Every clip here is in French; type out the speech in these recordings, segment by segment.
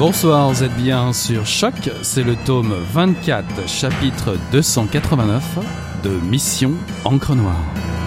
Bonsoir, vous êtes bien sur Choc, c'est le tome 24, chapitre 289 de Mission Encre Noire.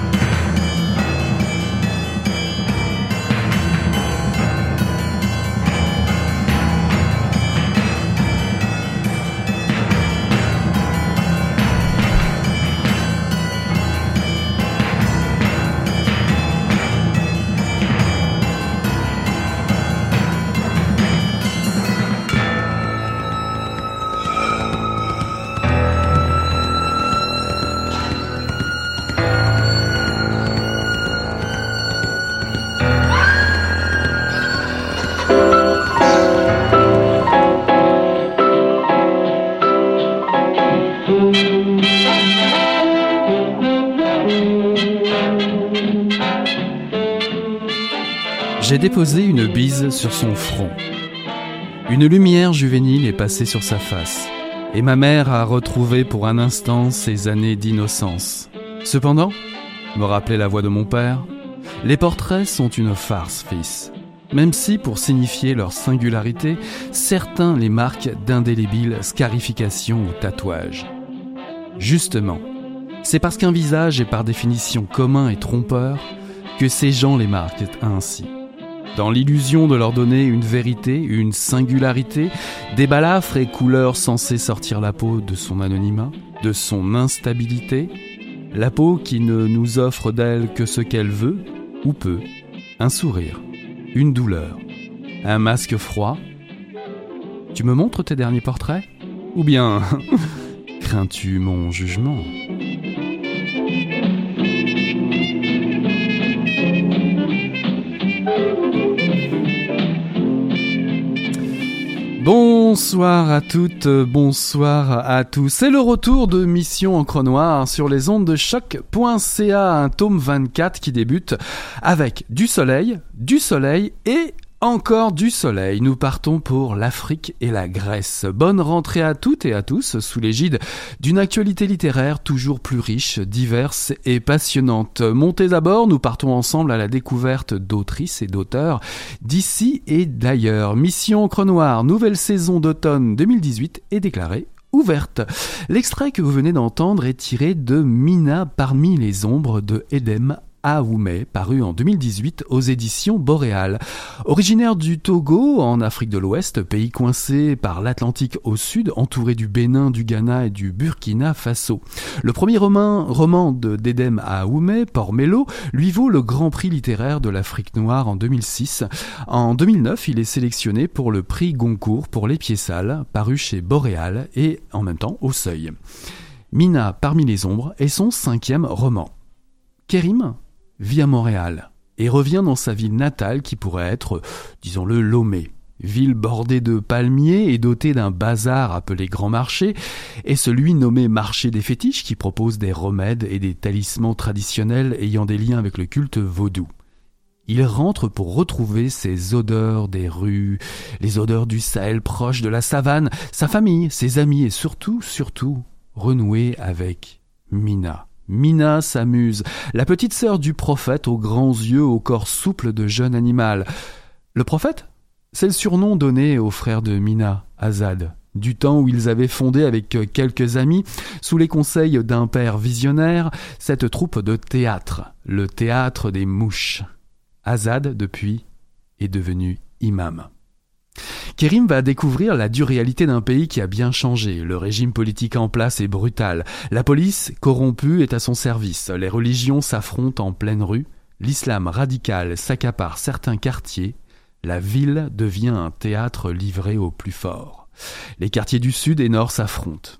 Déposé une bise sur son front. Une lumière juvénile est passée sur sa face, et ma mère a retrouvé pour un instant ses années d'innocence. Cependant, me rappelait la voix de mon père, les portraits sont une farce, fils. Même si, pour signifier leur singularité, certains les marquent d'indélébiles scarifications ou tatouages. Justement, c'est parce qu'un visage est par définition commun et trompeur que ces gens les marquent ainsi. Dans l'illusion de leur donner une vérité, une singularité, des balafres et couleurs censées sortir la peau de son anonymat, de son instabilité, la peau qui ne nous offre d'elle que ce qu'elle veut ou peut, un sourire, une douleur, un masque froid. Tu me montres tes derniers portraits? Ou bien crains-tu mon jugement? Bonsoir à toutes, bonsoir à tous. C'est le retour de Mission Encre Noire sur les ondes de choc.ca, un tome 24 qui débute avec du soleil, du soleil et encore du soleil. Nous partons pour l'Afrique et la Grèce. Bonne rentrée à toutes et à tous sous l'égide d'une actualité littéraire toujours plus riche, diverse et passionnante. Montez à bord, nous partons ensemble à la découverte d'autrices et d'auteurs d'ici et d'ailleurs. Mission Encre nouvelle saison d'automne 2018 est déclarée ouverte. L'extrait que vous venez d'entendre est tiré de Mina parmi les ombres de Edem Aoumé, paru en 2018 aux éditions Boréal. Originaire du Togo, en Afrique de l'Ouest, pays coincé par l'Atlantique au sud, entouré du Bénin, du Ghana et du Burkina Faso. Le premier roman, de Dedem Aoumé, Pormélo, lui vaut le Grand Prix littéraire de l'Afrique noire en 2006. En 2009, il est sélectionné pour le prix Goncourt pour Les Pieds Sales, paru chez Boréal et en même temps au Seuil. Mina parmi les ombres est son cinquième roman. Kérim? Vit à Montréal et revient dans sa ville natale qui pourrait être, disons-le, Lomé. ville bordée de palmiers et dotée d'un bazar appelé Grand Marché, et celui nommé Marché des fétiches qui propose des remèdes et des talismans traditionnels ayant des liens avec le culte vaudou. Il rentre pour retrouver ses odeurs des rues, les odeurs du Sahel proche de la savane, sa famille, ses amis et surtout, surtout, renouer avec Mina. Mina s'amuse, la petite sœur du prophète aux grands yeux, au corps souple de jeune animal. Le prophète? C'est le surnom donné au frère de Mina, Azad, du temps où ils avaient fondé avec quelques amis, sous les conseils d'un père visionnaire, cette troupe de théâtre, le théâtre des mouches. Azad, depuis, est devenu imam. Kérim va découvrir la dure réalité d'un pays qui a bien changé. Le régime politique en place est brutal. La police, corrompue, est à son service. Les religions s'affrontent en pleine rue. L'islam radical s'accapare certains quartiers. La ville devient un théâtre livré au plus fort. Les quartiers du sud et nord s'affrontent.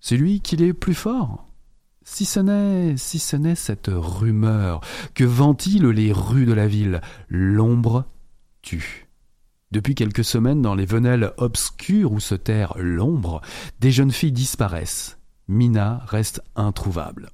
C'est lui qui est plus fort? Si ce n'est, si ce n'est cette rumeur que ventilent les rues de la ville, l'ombre tue. Depuis quelques semaines, dans les venelles obscures où se terre l'ombre, des jeunes filles disparaissent. Mina reste introuvable.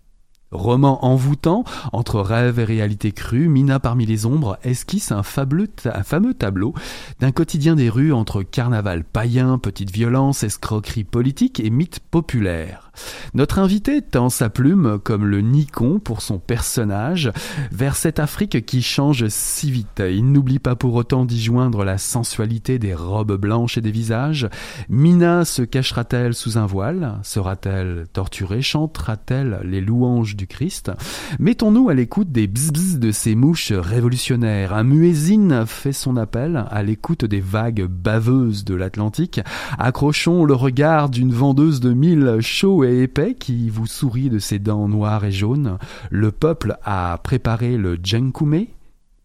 Roman envoûtant, entre rêve et réalité crue, Mina parmi les ombres esquisse un, fameux tableau d'un quotidien des rues entre carnaval païen, petite violence, escroquerie politique et mythe populaire. Notre invité tend sa plume comme le Nikon pour son personnage vers cette Afrique qui change si vite. Il n'oublie pas pour autant d'y joindre la sensualité des robes blanches et des visages. Mina se cachera-t-elle sous un voile? Sera-t-elle torturée? Chantera-t-elle les louanges du Christ Mettons-nous à l'écoute des bzz de ces mouches révolutionnaires. Un muezzin fait son appel à l'écoute des vagues baveuses de l'Atlantique. Accrochons le regard d'une vendeuse de mille chauds et épais qui vous sourit de ses dents noires et jaunes, le peuple a préparé le Djenkoumé,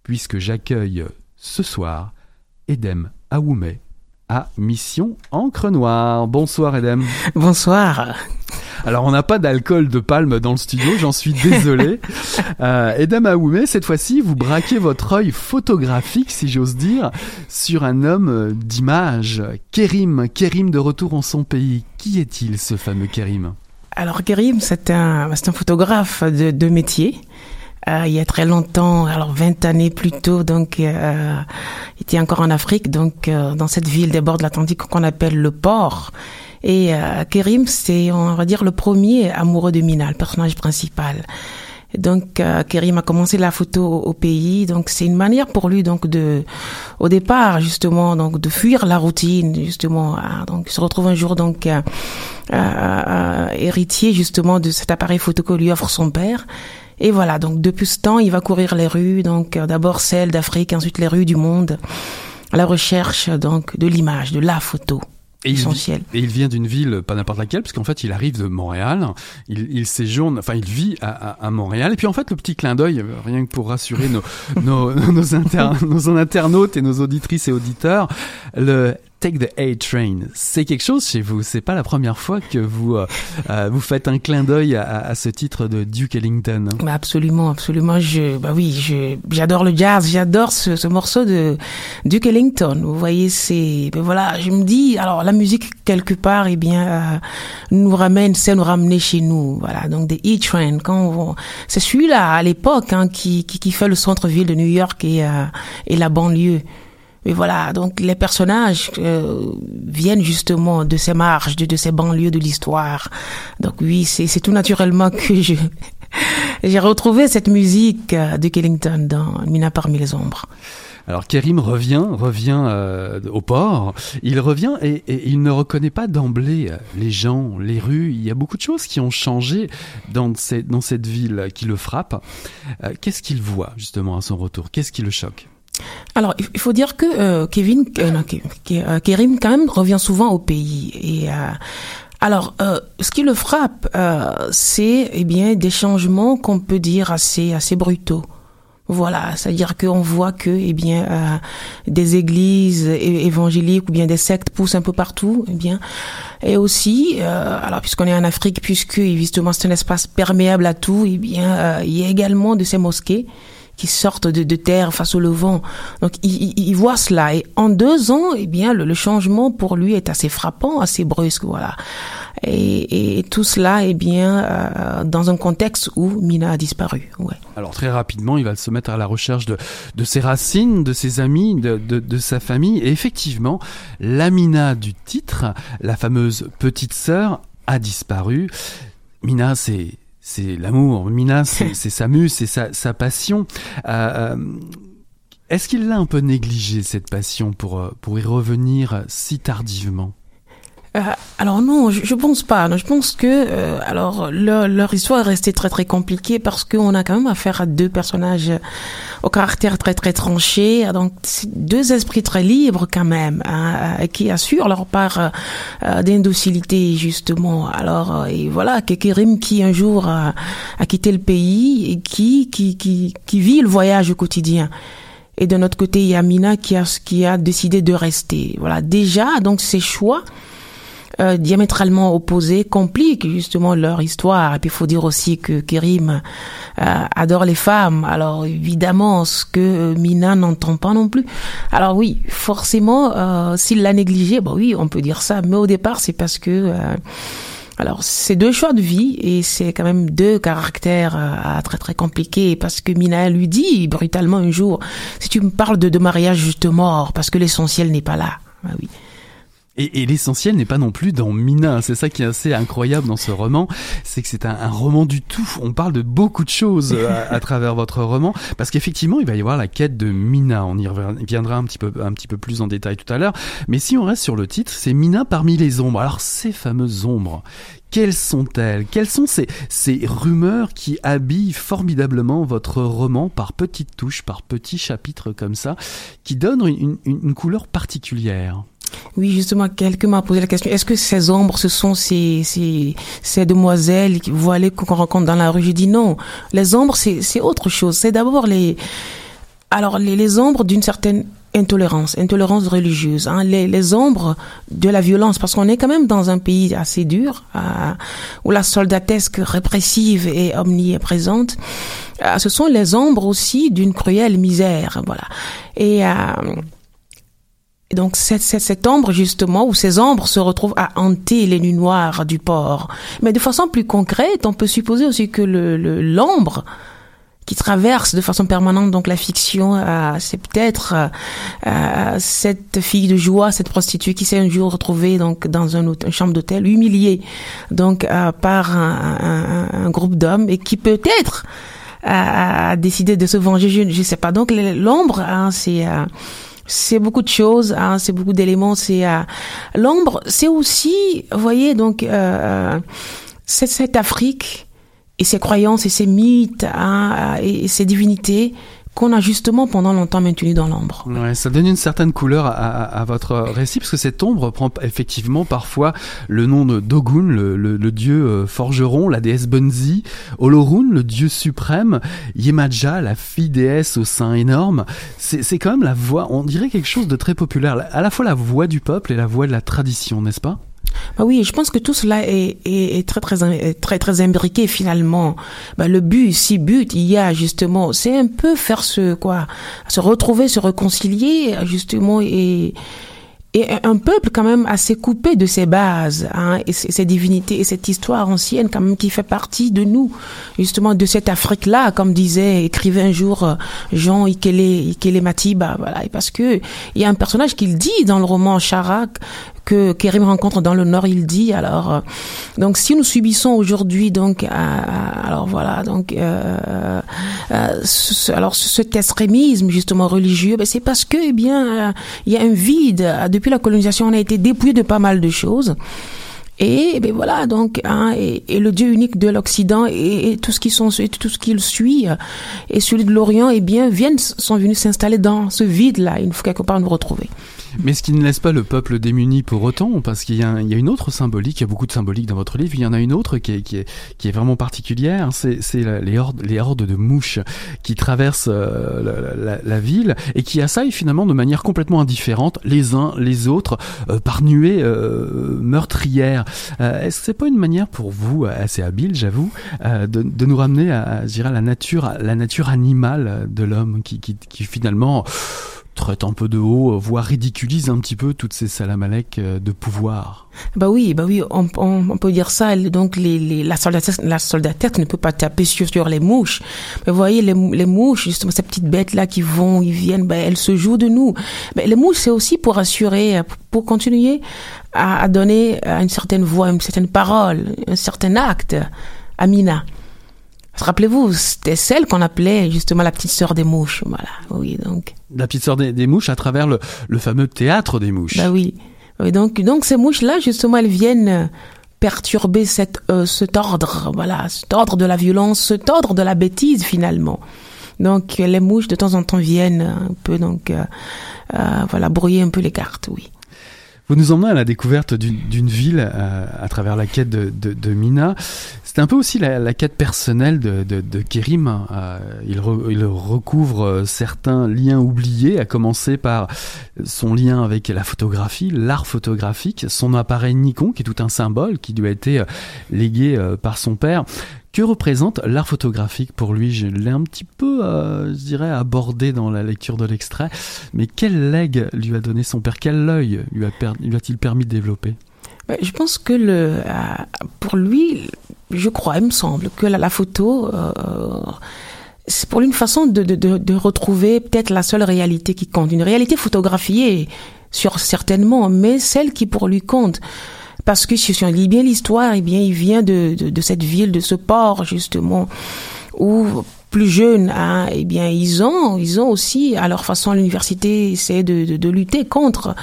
puisque j'accueille ce soir Edem Aoumé à Mission Encre Noire. Bonsoir Edem. Bonsoir. Alors on n'a pas d'alcool de palme dans le studio, j'en suis désolé. euh, Edem Aoumé, cette fois-ci, vous braquez votre œil photographique, si j'ose dire, sur un homme d'image, Kérim, Kérim de retour en son pays. Qui est-il ce fameux Kérim Alors Kérim, c'est un, c'est un photographe de, de métier. Euh, il y a très longtemps, alors 20 années plus tôt, donc euh, il était encore en Afrique, donc euh, dans cette ville des bords de l'Atlantique qu'on appelle le port. Et euh, c'est on va dire le premier amoureux de Mina, le personnage principal. Donc euh, a commencé la photo au, pays, donc c'est une manière pour lui donc de, au départ justement donc de fuir la routine justement. hein. donc il se retrouve un jour donc euh, euh, héritier justement de cet appareil photo que lui offre son père. Et voilà, donc depuis ce temps, il va courir les rues, donc euh, d'abord celles d'Afrique, ensuite les rues du monde, à la recherche donc de l'image, de la photo. Et il, essentiel. et il vient d'une ville, pas n'importe laquelle, parce qu'en fait, il arrive de Montréal. Il, il séjourne, enfin, il vit à, à, à, Montréal. Et puis, en fait, le petit clin d'œil, rien que pour rassurer nos, nos, nos, inter, nos internautes et nos auditrices et auditeurs, le Take the A Train, c'est quelque chose chez vous. C'est pas la première fois que vous euh, euh, vous faites un clin d'œil à, ce titre de Duke Ellington. Bah absolument, absolument. Je, bah oui, j'adore le jazz, j'adore ce, ce, morceau de Duke Ellington. Vous voyez, c'est, ben voilà, je me dis, alors la musique quelque part, eh bien, euh, nous ramène, c'est nous ramener chez nous. Voilà, donc des E Train. Quand c'est celui-là à l'époque hein, qui, qui, qui fait le centre-ville de New York et et la banlieue. Et voilà, donc les personnages euh, viennent justement de ces marges, de, ces banlieues de l'histoire. Donc oui, c'est tout naturellement que je j'ai retrouvé cette musique de Kellington dans Mina parmi les ombres. Alors Kérim revient, revient euh, au port. Il revient et, il ne reconnaît pas d'emblée les gens, les rues. Il y a beaucoup de choses qui ont changé dans, dans cette ville qui le frappe. Euh, Qu'est-ce qu'il voit justement à son retour? Qu'est-ce qui le choque? Alors, il faut dire que euh, Kevin, euh, non, euh, Kérim quand même revient souvent au pays. Et alors, ce qui le frappe, c'est eh bien des changements qu'on peut dire assez assez brutaux. Voilà, c'est-à-dire qu'on voit que, eh bien, euh, des églises évangéliques ou bien des sectes poussent un peu partout, eh bien, et aussi, euh, alors puisqu'on est en Afrique, puisque justement c'est un espace perméable à tout, eh bien, euh, il y a également de ces mosquées qui sortent de, terre face au levant. Donc il, voit cela et en deux ans, eh bien le, changement pour lui est assez frappant, assez brusque, voilà. Et, tout cela, eh bien, euh, dans un contexte où Mina a disparu. Alors très rapidement, il va se mettre à la recherche de, de ses racines, de ses amis, de, de, de sa famille. Et effectivement, la Mina du titre, la fameuse petite sœur, a disparu. Mina, c'est c'est l'amour. Mina, c'est sa muse, c'est sa, sa, passion. Euh, euh, Est-ce qu'il l'a un peu négligé cette passion pour euh, pour y revenir si tardivement? Euh, alors non, je, je, pense pas. Je pense que euh, alors leur, histoire est restée très très compliquée parce qu'on a quand même affaire à deux personnages au caractère très très tranché, donc deux esprits très libres quand même, hein, euh, qui assurent leur part euh, d'indocilité justement. Alors et voilà, Kekerim qui un jour a, a, quitté le pays et qui qui qui qui vit le voyage au quotidien. Et de notre côté, il y a Mina qui a qui a décidé de rester. Voilà, déjà donc ces choix euh, diamétralement opposés compliquent justement leur histoire. Et puis il faut dire aussi que Kérim euh, adore les femmes. Alors évidemment, ce que Mina n'entend pas non plus. Alors oui, forcément, euh, s'il l'a négligé, bah oui, on peut dire ça. Mais au départ, c'est parce que euh, alors, c'est deux choix de vie et c'est quand même deux caractères euh, très très compliqués parce que Mina lui dit brutalement un jour, si tu me parles de, de mariage, je te mords parce que l'essentiel n'est pas là. Ah oui. Et, et l'essentiel n'est pas non plus dans Mina. C'est ça qui est assez incroyable dans ce roman, c'est que c'est un, un, roman du tout. On parle de beaucoup de choses à, à travers votre roman, parce qu'effectivement, il va y avoir la quête de Mina. On y reviendra un petit peu, un petit peu plus en détail tout à l'heure. Mais si on reste sur le titre, c'est Mina parmi les ombres. Alors ces fameuses ombres, quelles sont-elles? Quelles sont ces, ces rumeurs qui habillent formidablement votre roman par petites touches, par petits chapitres comme ça, qui donnent une, une, une couleur particulière? Oui, justement, quelqu'un m'a posé la question. Est-ce que ces ombres, ce sont ces, ces, ces demoiselles voilées qu'on rencontre dans la rue? J'ai dit non. Les ombres, c'est autre chose. C'est d'abord les, alors les, les ombres d'une certaine intolérance, intolérance religieuse, hein, les, les ombres de la violence, parce qu'on est quand même dans un pays assez dur, où la soldatesque répressive est omniprésente. Euh, ce sont les ombres aussi d'une cruelle misère, voilà. Et euh, donc cette, cette, cette, ombre justement, où ces ombres se retrouvent à hanter les nuits noires du port. Mais de façon plus concrète, on peut supposer aussi que le l'ombre qui traverse de façon permanente donc la fiction, euh, c'est peut-être euh, cette fille de joie, cette prostituée qui s'est un jour retrouvée donc dans un une chambre d'hôtel, humiliée donc euh, par un, un, un groupe d'hommes et qui peut-être a, décidé de se venger. Je ne sais pas. Donc l'ombre, hein, c'est c'est beaucoup de choses, hein, c'est beaucoup d'éléments. C'est euh, l'ombre, c'est aussi, vous voyez, donc euh, cette Afrique et ses croyances et ses mythes hein, et ses divinités qu'on a justement pendant longtemps maintenu dans l'ombre. Ouais, ça donne une certaine couleur à, votre récit, parce que cette ombre prend effectivement parfois le nom de Dogun, le dieu euh, forgeron, la déesse Bunzi, Olorun, le dieu suprême, Yemaja, la fille déesse au sein énorme. C'est quand même la voix, on dirait quelque chose de très populaire, à la fois la voix du peuple et la voix de la tradition, n'est-ce pas? Bah oui, je pense que tout cela est, est, est très très très très imbriqué finalement. Bah, le but, si but il y a justement, c'est un peu faire ce quoi, se retrouver, se réconcilier justement et et un peuple quand même assez coupé de ses bases, hein, et ses divinités et cette histoire ancienne quand même qui fait partie de nous, justement de cette Afrique-là, comme disait, écrivait un jour euh, Jean Ikele, Ikele Matiba, voilà, et parce que il y a un personnage qu'il dit dans le roman Charak que Kérim rencontre dans le Nord, il dit. Alors, euh, donc si nous subissons aujourd'hui, donc, euh, alors voilà, donc, euh, euh, ce, alors cet extrémisme justement religieux, ben, c'est parce que, eh bien, il y a un vide. Depuis la colonisation, on a été dépouillé de pas mal de choses. Et ben voilà donc hein, et, le Dieu unique de l'Occident et, et, tout ce qui sont et tout ce qu'il suit et celui de l'Orient eh bien viennent sont venus s'installer dans ce vide là il faut quelque part nous retrouver. Mais ce qui ne laisse pas le peuple démuni pour autant, parce qu'il y, a une autre symbolique, il y a beaucoup de symbolique dans votre livre, il y en a une autre qui est, vraiment particulière, c'est les hordes, de mouches qui traversent euh, la, ville et qui assaillent finalement de manière complètement indifférente les uns les autres euh, par nuées euh, meurtrières. Est-ce que c'est pas une manière pour vous, assez habile j'avoue, de, nous ramener à, la nature, animale de l'homme qui finalement traite un peu de haut, voire ridiculise un petit peu toutes ces salamalek euh, de pouvoir. Bah oui, bah oui, on, peut dire ça. Donc les, la soldatesse, ne peut pas taper sur, sur les mouches. Mais vous voyez, les, les mouches, justement, ces petites bêtes là qui vont, ils viennent, bah, elles se jouent de nous. Mais les mouches, c'est aussi pour assurer, pour continuer à, à donner une certaine voix, une certaine parole, un certain acte à Mina. Rappelez-vous, c'était celle qu'on appelait justement la petite sœur des mouches. Voilà, oui, donc. La petite sœur des, mouches à travers le, le, fameux théâtre des mouches. Bah oui. donc, donc ces mouches-là, justement, elles viennent perturber cette, euh, cet ordre, voilà, cet ordre de la violence, cet ordre de la bêtise finalement. Donc les mouches de temps en temps viennent un peu donc euh, euh, voilà brouiller un peu les cartes, oui. Vous nous emmenez à la découverte d'une ville euh, à travers la quête de, de, de Mina. C'est un peu aussi la, quête personnelle de, Kérim. Euh, il, recouvre euh, certains liens oubliés, à commencer par son lien avec la photographie, l'art photographique, son appareil Nikon, qui est tout un symbole, qui lui a été légué par son père. Que représente l'art photographique pour lui? Je l'ai un petit peu, euh, je dirais, abordé dans la lecture de l'extrait. Mais quel legs lui a donné son père? Quel œil lui a-t-il permis de développer? Je pense que le, euh, pour lui, je crois, il me semble, que la, photo... Euh, c'est pour lui une façon de, retrouver peut-être la seule réalité qui compte. Une réalité photographiée, sur certainement, mais celle qui pour lui compte parce que si on lit bien l'histoire, eh bien, il vient de, cette ville, de ce port, justement, où plus jeunes, hein, eh bien, ils ont, ils ont aussi, à leur façon, l'université, essayé de, de, lutter contre,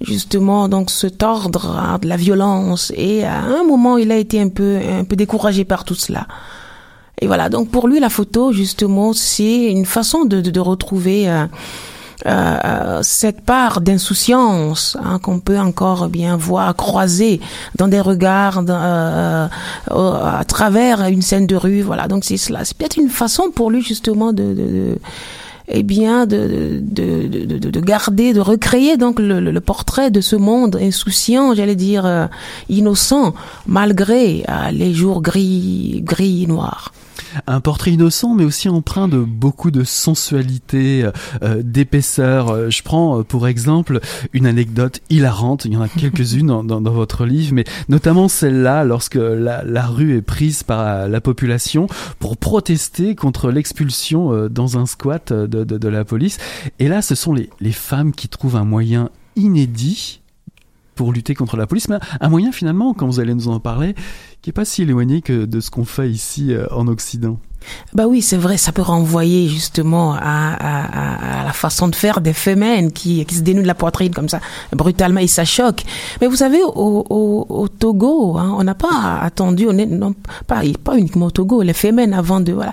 justement, donc, cet ordre hein, de la violence. Et à un moment, il a été un peu, un peu découragé par tout cela. Et voilà. Donc, pour lui, la photo, justement, c'est une façon de, de, de retrouver, euh, euh, cette part d'insouciance hein, qu'on peut encore bien voir croiser dans des regards euh, à travers une scène de rue. Voilà, donc c'est cela. C'est peut-être une façon pour lui justement de, de, eh bien de, de, de, de, garder, de recréer donc le, portrait de ce monde insouciant, j'allais dire euh, innocent, malgré les jours gris, gris, noirs un portrait innocent, mais aussi empreint de beaucoup de sensualité, euh, d'épaisseur. Euh, je prends euh, pour exemple une anecdote hilarante. Il y en a quelques-unes dans, votre livre, mais notamment celle-là, lorsque la, rue est prise par la population pour protester contre l'expulsion dans un squat de, la police. Et là, ce sont les, les femmes qui trouvent un moyen inédit pour lutter contre la police, mais un moyen finalement, quand vous allez nous en parler, qui est pas si éloigné que de ce qu'on fait ici euh, en Occident. Bah oui, c'est vrai, ça peut renvoyer justement à, la façon de faire des femmes qui, qui se dénudent la poitrine comme ça, brutalement, et ça choque. Mais vous savez, au, Togo, hein, on n'a pas attendu, on est, non, pas, pas uniquement au Togo, les femmes avant de, voilà.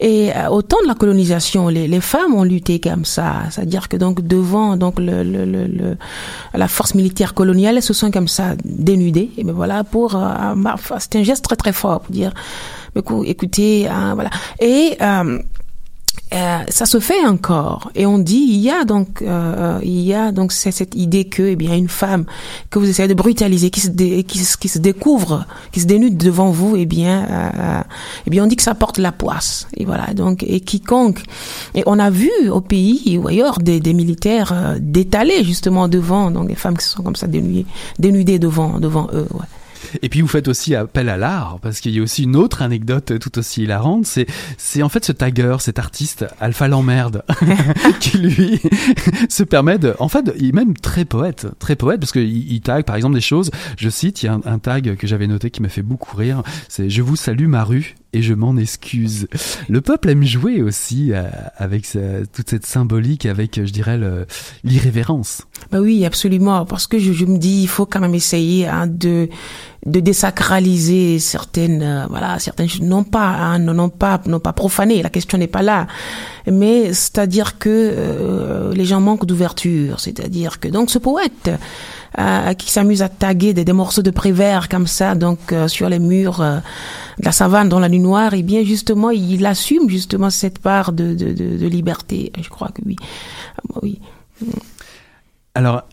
Et euh, au temps de la colonisation, les, femmes ont lutté comme ça, c'est-à-dire que donc devant donc le, la force militaire coloniale, elles se sont comme ça dénudées. Et ben voilà, pour, euh, c'est un geste très très fort pour dire, écoutez, hein, voilà. Et euh, euh, ça se fait encore et on dit il y a donc euh, il y a donc cette idée que eh bien une femme que vous essayez de brutaliser qui se qui, se découvre qui se dénude devant vous eh bien eh bien on dit que ça porte la poisse et voilà donc et quiconque et on a vu au pays ou ailleurs des, militaires d'étaler justement devant donc des femmes qui sont comme ça dénudées devant devant eux. Et puis vous faites aussi appel à l'art, parce qu'il y a aussi une autre anecdote tout aussi hilarante, c'est, c'est en fait ce tagger, cet artiste Alpha Lemmerde, qui lui se permet de, en fait, il est même très poète, très poète, parce qu'il il tag par exemple des choses, je cite, il y a un, tag que j'avais noté qui m'a fait beaucoup rire, c'est Je vous salue ma rue, et je m'en excuse. Le peuple aime jouer aussi euh, avec toute cette symbolique, avec, je dirais, l'irrévérence. Bah oui, absolument, parce que je, me dis, il faut quand même essayer hein, de désacraliser certaines euh, voilà certaines non pas hein, non, pas non pas profaner la question n'est pas là mais c'est-à-dire que euh, les gens manquent d'ouverture c'est-à-dire que donc ce poète euh, qui s'amuse à taguer des, morceaux de Prévert comme ça donc sur les murs de la savane dans la nuit noire. Et eh bien justement il assume justement cette part de, liberté. Je crois que oui. Oui. Alors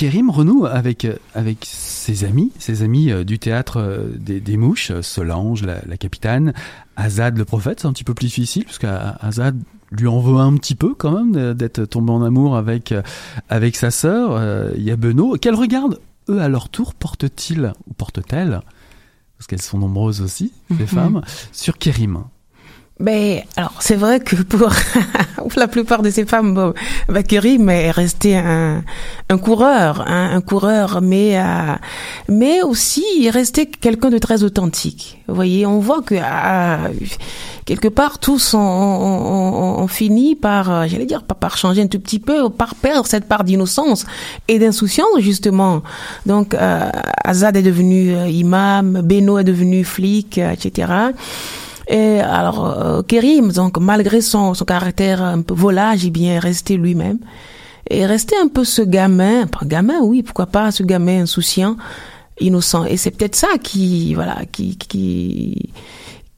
Kérim renoue avec, avec ses amis, ses amis euh, du théâtre euh, des, Mouches, Solange, la, capitaine, Azad le prophète, c'est un petit peu plus difficile, parce qu'Azad lui en veut un petit peu quand même d'être tombé en amour avec, euh, avec sa sœur. Il y a Benoît. Quel regard, eux, à leur tour, portent-ils, ou portent-elles, parce qu'elles sont nombreuses aussi, les mhm. femmes, sur Kérim? Ben, alors c'est vrai que pour, la plupart de ces femmes, bon, bah, est resté un, un coureur, hein, un coureur, mais euh, mais aussi il est resté quelqu'un de très authentique. Vous voyez, on voit que euh, quelque part tous ont, fini par, euh, j'allais dire, par changer un tout petit peu, par perdre cette part d'innocence et d'insouciance justement. Donc Azad est devenu imam, Beno est devenu flic, etc. Et alors, euh, Kérim, donc malgré son, son caractère un peu volage, il bien resté lui-même. Et resté un peu ce gamin, pas gamin, oui, pourquoi pas, ce gamin insouciant, innocent. Et c'est peut-être ça qui, voilà, qui, qui,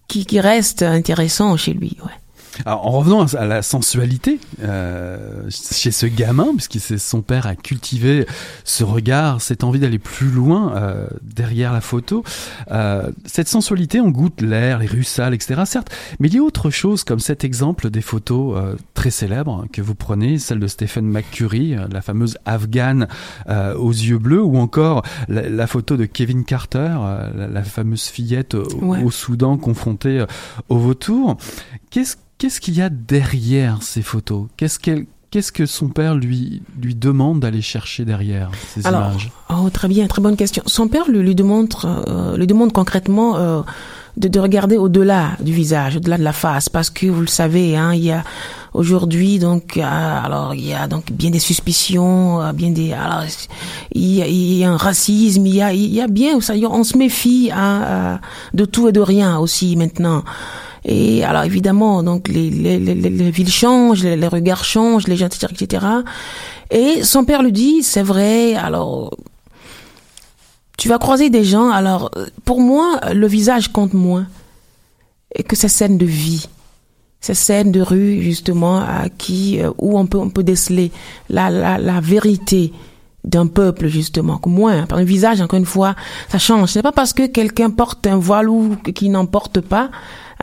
qui, qui reste intéressant chez lui, ouais. Alors, en revenant à la sensualité euh, chez ce gamin, puisque son père a cultivé ce regard, cette envie d'aller plus loin euh, derrière la photo, euh, cette sensualité, on goûte l'air, les rues sales, etc. Certes, mais il y a autre chose comme cet exemple des photos euh, très célèbres que vous prenez, celle de Stephen McCurry, euh, la fameuse afghane euh, aux yeux bleus, ou encore la, photo de Kevin Carter, la, fameuse fillette au, au Soudan confrontée au vautour. Qu'est-ce Qu'est-ce qu'il y a derrière ces photos? Qu'est-ce qu'elle Qu'est-ce que son père lui, lui demande d'aller chercher derrière ces images? oh, Très bien, très bonne question. Son père lui, lui, demande, euh, lui demande concrètement euh, de, de, regarder au-delà du visage, au-delà de la face, parce que vous le savez, hein, il y a aujourd'hui donc euh, alors il y a donc bien des suspicions, bien des alors il y a, il y a un racisme, il y a il y a bien ça, on se méfie hein, de tout et de rien aussi maintenant. Et alors évidemment, donc les, les, les, les villes changent, les, regards changent, les gens, etc., etc. Et son père lui dit, c'est vrai, alors tu vas croiser des gens, alors pour moi, le visage compte moins et que ces scènes de vie, ces scènes de rue justement à qui euh, où on peut on peut déceler la la, la vérité d'un peuple justement moins par un visage encore une fois ça change ce n'est pas parce que quelqu'un porte un voile ou qu'il n'en porte pas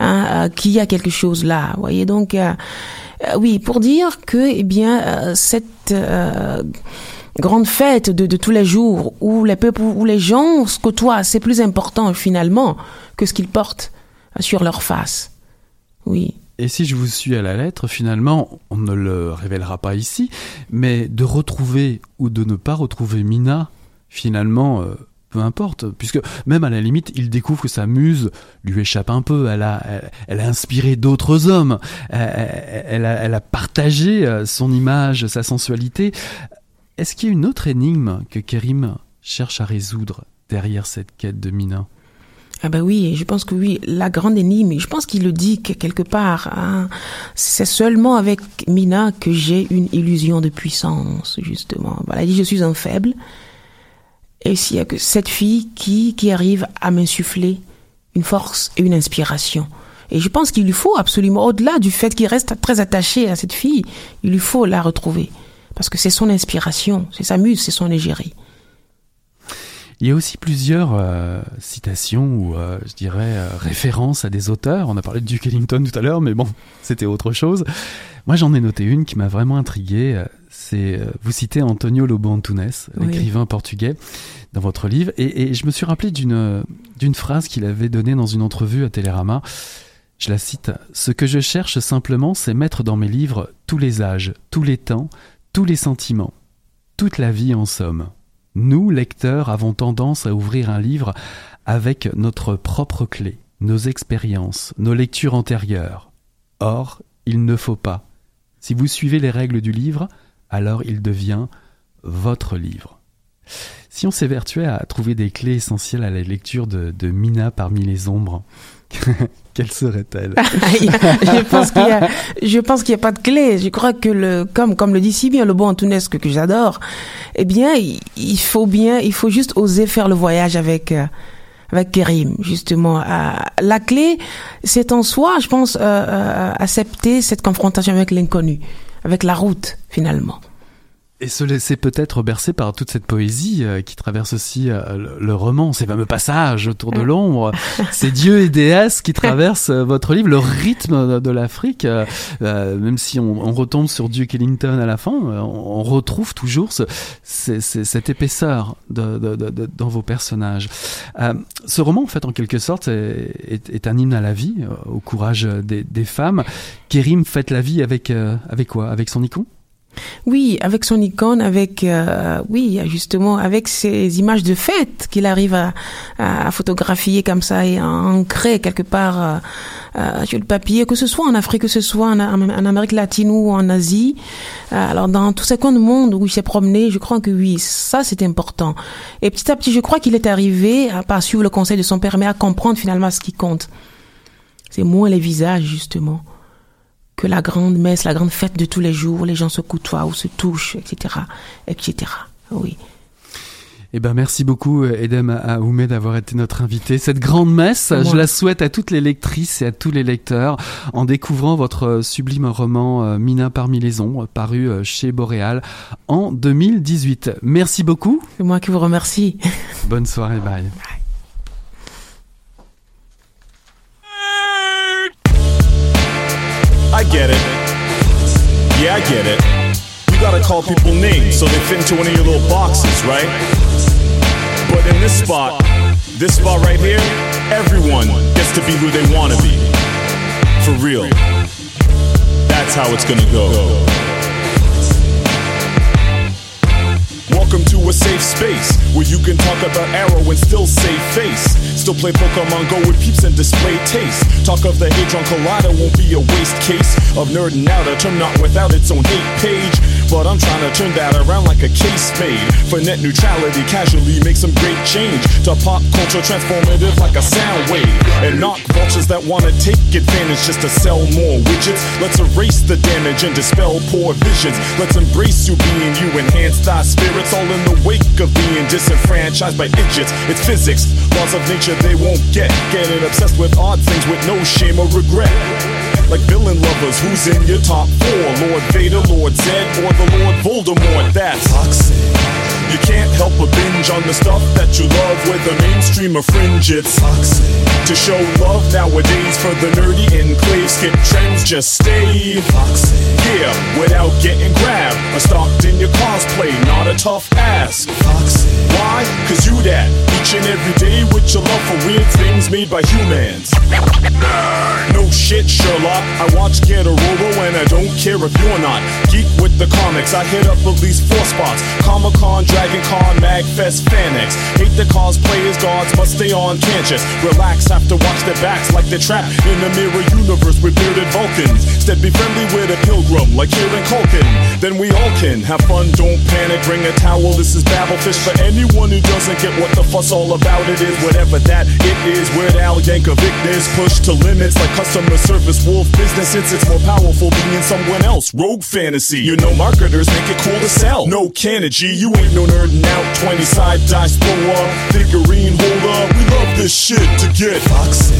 hein, euh, qu'il y a quelque chose là. Vous voyez donc, euh, euh, oui, pour dire que eh bien cette grande fête de, tous les jours où les peuples, les gens se côtoient, c'est plus important finalement que ce qu'ils portent sur leur face. Oui. Et si je vous suis à la lettre, finalement, on ne le révélera pas ici, mais de retrouver ou de ne pas retrouver Mina, finalement, peu importe, puisque même à la limite, il découvre que sa muse lui échappe un peu. Elle a, elle, a inspiré d'autres hommes. Elle, a, elle, a, partagé euh, son image, sa sensualité. Est-ce qu'il y a une autre énigme que Kerim cherche à résoudre derrière cette quête de Mina? Ah ben oui, je pense que oui, la grande énigme, je pense qu'il le dit quelque part, hein, c'est seulement avec Mina que j'ai une illusion de puissance, justement. Voilà, il dit je suis un faible, et s'il y a que cette fille qui, qui arrive à m'insuffler une force et une inspiration. Et je pense qu'il lui faut absolument, au-delà du fait qu'il reste très attaché à cette fille, il lui faut la retrouver. Parce que c'est son inspiration, c'est sa muse, c'est son égérie. Il y a aussi plusieurs euh, citations ou, euh, je dirais, euh, références à des auteurs. On a parlé de Duke Ellington tout à l'heure, mais bon, c'était autre chose. Moi, j'en ai noté une qui m'a vraiment intrigué. C'est vous citez Antonio Lobo Antunes, l'écrivain portugais, dans votre livre, et, et je me suis rappelé d'une d'une phrase qu'il avait donnée dans une entrevue à Télérama. Je la cite Ce que je cherche simplement, c'est mettre dans mes livres tous les âges, tous les temps, tous les sentiments, toute la vie en somme. Nous, lecteurs, avons tendance à ouvrir un livre avec notre propre clé. nos expériences, nos lectures antérieures. Or, il ne faut pas. Si vous suivez les règles du livre, alors il devient votre livre. Si on s'évertuait à trouver des clés essentielles à la lecture de, Mina parmi les ombres, quelles seraient-elles Je pense qu'il y a, je a pas de clé. Je crois que le, comme comme le dit si bien le bon Antonesque que j'adore, eh bien, il, faut bien, il faut juste oser faire le voyage avec. Euh, avec Kérim, justement. Euh, la clé, c'est en soi, je pense, euh accepter cette confrontation avec l'inconnu, avec la route, finalement. Et se laisser peut-être bercer par toute cette poésie euh, qui traverse aussi euh, le, roman, ces fameux passages autour de l'ombre, ces dieux et déesses qui traversent euh, votre livre, le rythme de, l'Afrique, même si on, on, retombe sur Duke Ellington à la fin, on, retrouve toujours ce, cette épaisseur de, de, dans vos personnages. ce roman, en fait, en quelque sorte, est, est, est un hymne à la vie, au courage des, des femmes. Kérim fête la vie avec, avec quoi? Avec son icône oui, avec son icône, avec euh, oui justement avec ces images de fête qu'il arrive à, à, photographier comme ça et à ancrer quelque part euh, euh, sur le papier, que ce soit en Afrique, que ce soit en, Amérique latine ou en Asie. alors dans tout ce coin du monde où il s'est promené, je crois que oui, ça c'est important. Et petit à petit, je crois qu'il est arrivé à pas suivre le conseil de son père, mais à comprendre finalement ce qui compte. C'est moins les visages justement que la grande messe, la grande fête de tous les jours, les gens se côtoient ou se touchent, etc., etc. Oui. Eh ben merci beaucoup Edem Aoumé d'avoir été notre invité. Cette grande messe, je la souhaite à toutes les lectrices et à tous les lecteurs en découvrant votre sublime roman euh, Mina parmi les ombres, paru euh, chez Boréal en 2018. Merci beaucoup. C'est moi qui vous remercie. Bonne soirée, bye. I get it. Yeah, I get it. You gotta call people names so they fit into one of your little boxes, right? But in this spot, this spot right here, everyone gets to be who they wanna be. For real. That's how it's gonna go. Welcome to a safe space where you can talk about arrow and still save face. Still play Pokemon Go with peeps and display taste. Talk of the Hadron Collider won't be a waste case of nerding out a term not without its own hate page. But I'm trying to turn that around like a case made for net neutrality. Casually make some great change to pop culture transformative like a sound wave. And knock vultures that wanna take advantage just to sell more widgets. Let's erase the damage and dispel poor visions. Let's embrace you being you, enhance thy spirits all in the wake of being disenfranchised by idiots. It's physics, laws of nature they won't get. Getting obsessed with odd things with no shame or regret like villain lovers. Who's in your top four? Lord Vader, Lord Zed, or the Lord Voldemort? That's toxic. You can't help but binge on the stuff that you love with the mainstream or fringe. It's toxic. To show love nowadays for the nerdy enclave, skip trends, just stay toxic. Yeah, without getting grabbed or stalked in your cosplay, not a tough ass. Toxic. Why? Cause you that each and every day with your love for weird things made by humans. No shit, Sherlock. I watch Get a Robo and I don't care if you're not. Geek with the comics, I hit up at least four spots. Comic Con, Dragon Con, Magfest, Fanex. Hate the cosplayers, gods, but stay on can't Relax, have to watch their backs like they're trapped in a mirror universe with bearded Vulcans. Instead, be friendly with a pilgrim like Kieran Culkin. Then we all can have fun, don't panic, bring a towel. This is Babelfish for anyone who doesn't get what the fuss all about it is. Whatever that it is, Weird Al Yankovic is pushed to limits like customer service wolf business since it's more powerful being someone else. Rogue fantasy. You know marketers make it cool to sell. No Kennedy, you ain't no nerding out. 20 side dice blow up, figurine holder. We love this shit to get toxic.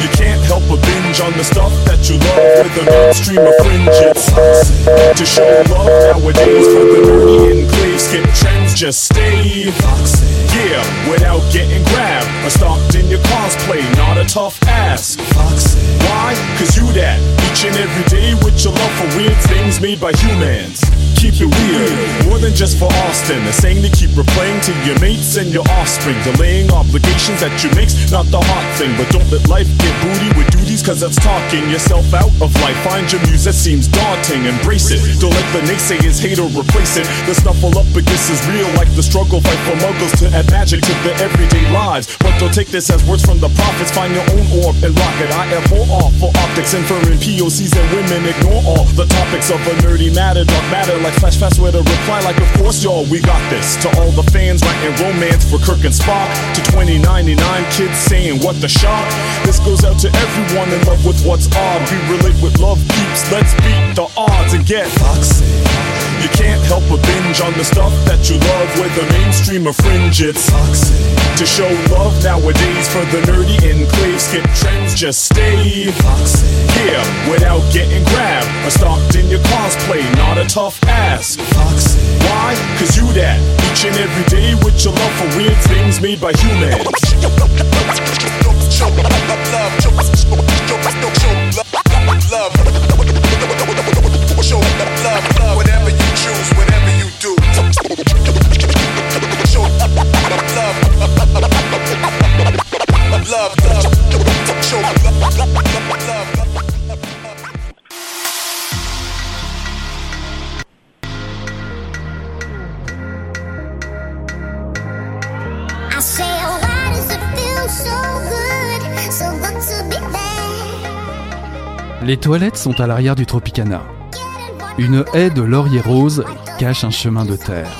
You can't help but binge on the stuff that you love with the mainstream of fringe. It's toxic. To show love nowadays for the nerdy enclave, skip trends, just stay toxic. Yeah, without getting grabbed or stalked in your cosplay, not a tough ass. Toxic. Why? Cause you that each and every day with your love for weird things made by humans. Keep it weird. More than just for Austin. A saying to keep replaying to your mates and your offspring. Delaying obligations that you makes not the hot thing. But don't let life get booty with duties, cause that's talking yourself out of life. Find your muse that seems daunting, embrace it. Don't let the naysayers hate or replace it. The snuffle up against is real, like the struggle fight for muggles to add magic to their everyday lives. But don't take this as words from the prophets. Find your own orb and rocket. I am for optics, inferring POCs and women. Ignore all the topics of a nerdy matter, dark matter, like Flash Fast with a reply, like, of course, y'all, we got this. To all the fans writing romance for Kirk and Spock, to 2099 kids saying, what the shock? This goes out to everyone in love with what's odd. We relate with love peeps, let's beat the odds and get foxy. You can't help but binge on the stuff that you love, whether mainstream or fringe, it's toxic. To show love nowadays for the nerdy enclave, skip trends, just stay toxic. Here, without getting grabbed or stalked in your cosplay, not a tough ass. Toxic. Why? Cause you that each and every day with your love for weird things made by humans. love, show love, love, whatever you choose, whatever you do. Show love, love, love, show love, love. Les toilettes sont à l'arrière du Tropicana. Une haie de lauriers roses cache un chemin de terre.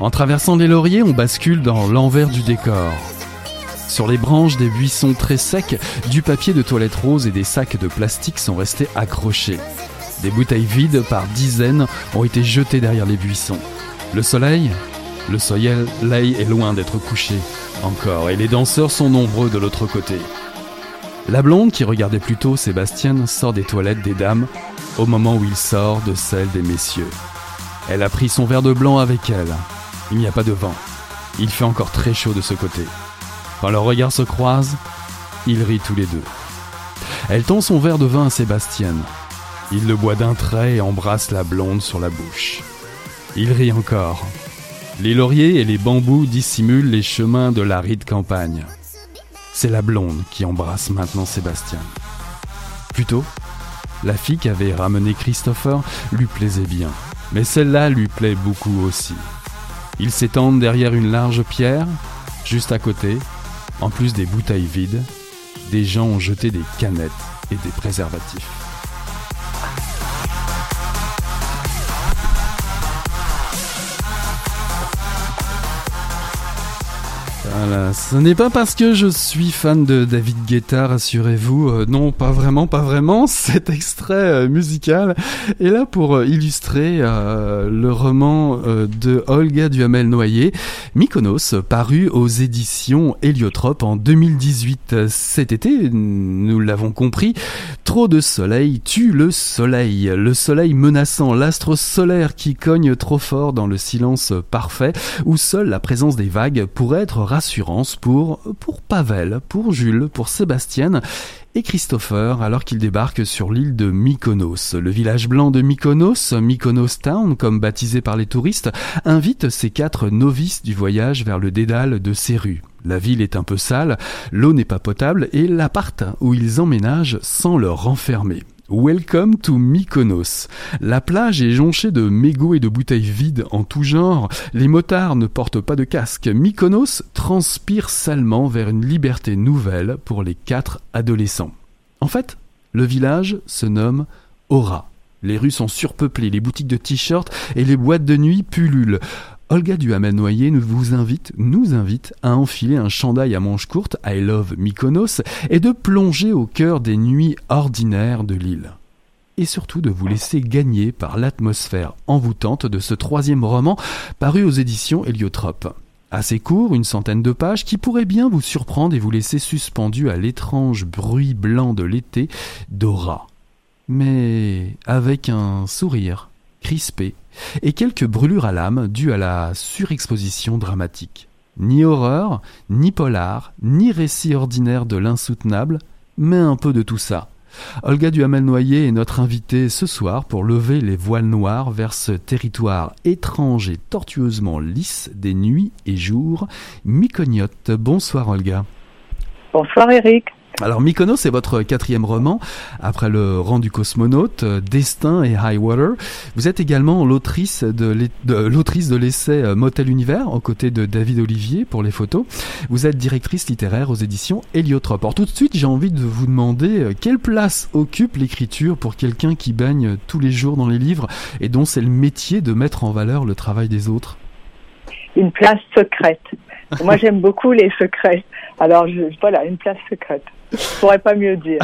En traversant les lauriers, on bascule dans l'envers du décor. Sur les branches des buissons très secs, du papier de toilette rose et des sacs de plastique sont restés accrochés. Des bouteilles vides par dizaines ont été jetées derrière les buissons. Le soleil Le soleil est loin d'être couché encore et les danseurs sont nombreux de l'autre côté. La blonde qui regardait plutôt Sébastien sort des toilettes des dames au moment où il sort de celles des messieurs. Elle a pris son verre de blanc avec elle. Il n'y a pas de vent. Il fait encore très chaud de ce côté. Quand leurs regards se croisent, ils rient tous les deux. Elle tend son verre de vin à Sébastien. Il le boit d'un trait et embrasse la blonde sur la bouche. Il rit encore. Les lauriers et les bambous dissimulent les chemins de l'aride campagne. C'est la blonde qui embrasse maintenant Sébastien. Plutôt, la fille qui avait ramené Christopher lui plaisait bien, mais celle-là lui plaît beaucoup aussi. Ils s'étendent derrière une large pierre, juste à côté, en plus des bouteilles vides, des gens ont jeté des canettes et des préservatifs. Ce n'est pas parce que je suis fan de David Guetta, rassurez-vous. Euh, non, pas vraiment, pas vraiment. Cet extrait euh, musical est là pour euh, illustrer le roman de Olga Duhamel-Noyer, Mykonos, paru aux éditions Héliotrope en 2018. Cet été, nous l'avons compris, trop de soleil tue le soleil. Le soleil menaçant, l'astre solaire qui cogne trop fort dans le silence parfait, où seule la présence des vagues pourrait être pour, pour Pavel, pour Jules, pour Sébastien et Christopher alors qu'ils débarquent sur l'île de Mykonos. Le village blanc de Mykonos, Mykonos Town comme baptisé par les touristes, invite ces quatre novices du voyage vers le dédale de Séru. La ville est un peu sale, l'eau n'est pas potable et l'appart où ils emménagent sans leur renfermer. Welcome to Mykonos. La plage est jonchée de mégots et de bouteilles vides en tout genre. Les motards ne portent pas de casque. Mykonos transpire salement vers une liberté nouvelle pour les quatre adolescents. En fait, le village se nomme Aura. Les rues sont surpeuplées, les boutiques de t-shirts et les boîtes de nuit pullulent. Olga Duhamel-Noyer invite, nous invite à enfiler un chandail à manches courtes, I Love Mykonos, et de plonger au cœur des nuits ordinaires de l'île. Et surtout de vous laisser gagner par l'atmosphère envoûtante de ce troisième roman paru aux éditions Héliotrope. Assez court, une centaine de pages, qui pourrait bien vous surprendre et vous laisser suspendu à l'étrange bruit blanc de l'été d'Aura. Mais avec un sourire crispé et quelques brûlures à l'âme dues à la surexposition dramatique. Ni horreur, ni polar, ni récit ordinaire de l'insoutenable, mais un peu de tout ça. Olga Duhamel-Noyer est notre invitée ce soir pour lever les voiles noirs vers ce territoire étrange et tortueusement lisse des nuits et jours. Myconiote. Bonsoir Olga. Bonsoir Eric. Alors Mykonos, c'est votre quatrième roman, après le rang du cosmonaute, euh, Destin et High Water. Vous êtes également l'autrice de l'essai euh, Motel Univers, aux côtés de David Olivier pour les photos. Vous êtes directrice littéraire aux éditions Héliotrope. Alors tout de suite, j'ai envie de vous demander euh, quelle place occupe l'écriture pour quelqu'un qui baigne tous les jours dans les livres et dont c'est le métier de mettre en valeur le travail des autres? Une place secrète. Moi, j'aime beaucoup les secrets. Alors, je, voilà, une place secrète. Je pourrais pas mieux dire.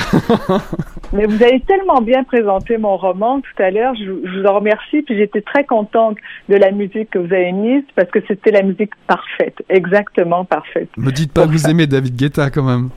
Mais vous avez tellement bien présenté mon roman tout à l'heure. Je, je vous en remercie. Puis j'étais très contente de la musique que vous avez mise parce que c'était la musique parfaite, exactement parfaite. Me dites pas que vous aimez David Guetta quand même.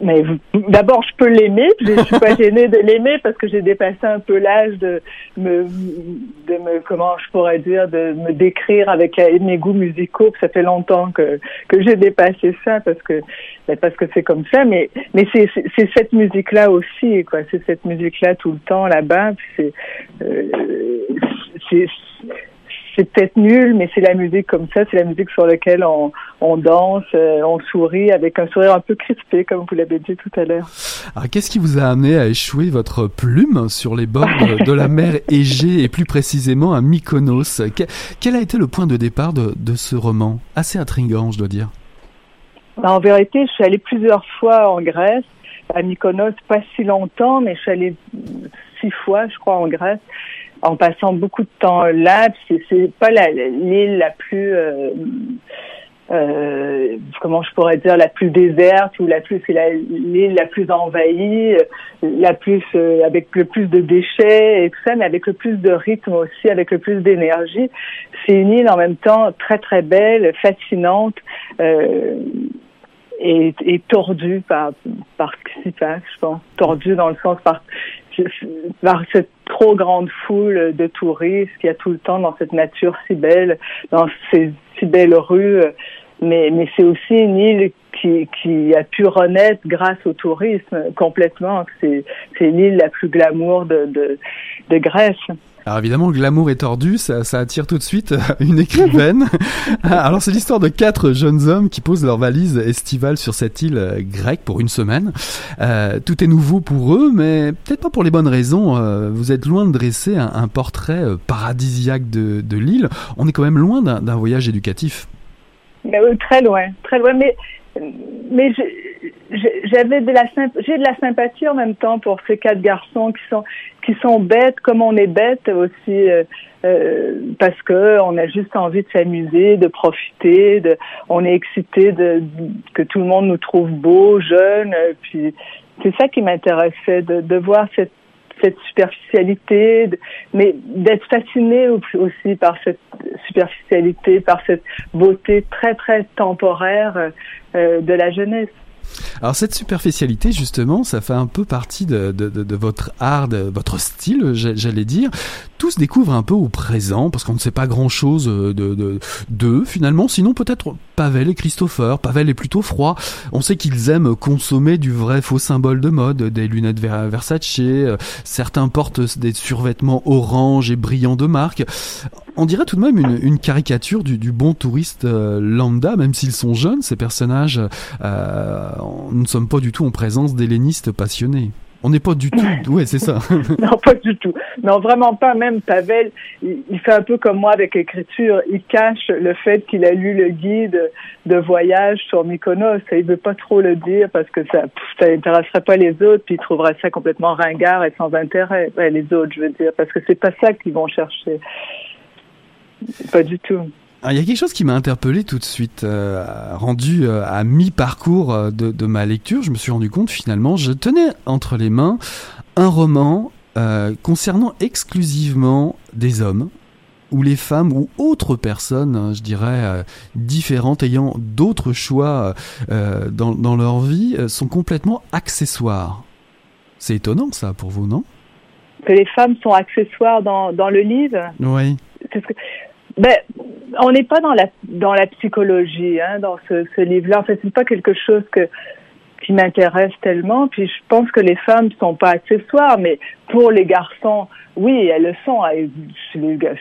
Mais d'abord, je peux l'aimer. Je suis pas gênée de l'aimer parce que j'ai dépassé un peu l'âge de me, de me, comment je pourrais dire, de me décrire avec la- mes goûts musicaux. Ça fait longtemps que que j'ai dépassé ça parce que ben, parce que c'est comme ça. Mais mais c'est c'est- cette musique-là aussi, quoi. C'est cette musique-là tout le temps là-bas. C'est euh, c'est c'est peut-être nul, mais c'est la musique comme ça, c'est la musique sur laquelle on, on danse, euh, on sourit avec un sourire un peu crispé, comme vous l'avez dit tout à l'heure. Alors, qu'est-ce qui vous a amené à échouer votre plume sur les bords de, la mer Égée et plus précisément à Mykonos? Que- Quel a été le point de départ de, de ce roman? Assez intriguant, je dois dire. Ben, En vérité, je suis allée plusieurs fois en Grèce, à Mykonos, pas si longtemps, mais je suis allée six fois, je crois, en Grèce, en passant beaucoup de temps là. puis C'est pas l'île la plus euh, euh, comment je pourrais dire la plus déserte ou la plus c'est l'île la plus envahie, euh, la plus euh, avec le plus de déchets et tout ça, mais avec le plus de rythme aussi, avec le plus d'énergie. C'est une île en même temps très très belle, fascinante. Euh, et, et tordue par par ce qui s'y passe, je pense. Tordue dans le sens par par cette trop grande foule de touristes qu'il y a tout le temps dans cette nature si belle, dans ces si belles rues. Mais, c'est aussi une île qui, a pu renaître grâce au tourisme complètement. C'est, l'île la plus glamour de Grèce. Alors évidemment, glamour est tordu, ça, ça attire tout de suite euh, une écrivaine. Alors c'est l'histoire de quatre jeunes hommes qui posent leur valise estivale sur cette île euh, grecque pour une semaine. Euh, tout est nouveau pour eux, mais peut-être pas pour les bonnes raisons. Euh, vous êtes loin de dresser un, un portrait paradisiaque de, de l'île. On est quand même loin d'un voyage éducatif. Mais oui, très loin, très loin. Mais, mais j'avais de la j'ai de la sympathie en même temps pour ces quatre garçons qui sont qui sont bêtes comme on est bêtes aussi euh, euh, parce que on a juste envie de s'amuser, de profiter, on est excité que tout le monde nous trouve beaux, jeunes, euh, puis c'est ça qui m'intéressait de, de voir cette cette superficialité, mais d'être fasciné au- aussi par cette superficialité, par cette beauté très très temporaire euh, de la jeunesse. Alors cette superficialité, justement, ça fait un peu partie de, votre art, de votre style, j'a- j'allais dire. Tout se découvre un peu au présent, parce qu'on ne sait pas grand-chose de de- d'eux, finalement. Sinon, peut-être Pavel et Christopher. Pavel est plutôt froid. On sait qu'ils aiment consommer du vrai faux symbole de mode, des lunettes Ver- Versace. euh, Certains portent des survêtements orange et brillants de marque. On dirait tout de même une, caricature du, du bon touriste euh, lambda, même s'ils sont jeunes, ces personnages. euh, nous ne sommes pas du tout en présence d'hellénistes passionnés. On n'est pas du tout. Ouais, c'est ça. Non, pas du tout. Non, vraiment pas. Même Pavel, il, il fait un peu comme moi avec l'écriture. Il cache le fait qu'il a lu le guide de voyage sur Mykonos. Et il veut pas trop le dire parce que ça, ça intéresserait pas les autres, puis il trouverait ça complètement ringard et sans intérêt. Ouais, les autres, je veux dire, parce que c'est pas ça qu'ils vont chercher. Pas du tout. Alors, Il y a quelque chose qui m'a interpellé tout de suite, euh, rendu euh, à mi-parcours euh, de, de ma lecture, je me suis rendu compte finalement, je tenais entre les mains un roman euh, concernant exclusivement des hommes, où les femmes ou autres personnes, hein, je dirais, euh, différentes, ayant d'autres choix euh, dans, dans leur vie, euh, sont complètement accessoires. C'est étonnant ça pour vous, non? Que les femmes sont accessoires dans, dans le livre? Oui. Que- ben, on n'est pas dans la dans la psychologie hein, dans ce, ce livre-là. En fait, c'est pas quelque chose que qui m'intéresse tellement. Puis je pense que les femmes sont pas accessoires, mais pour les garçons, oui, elles le sont.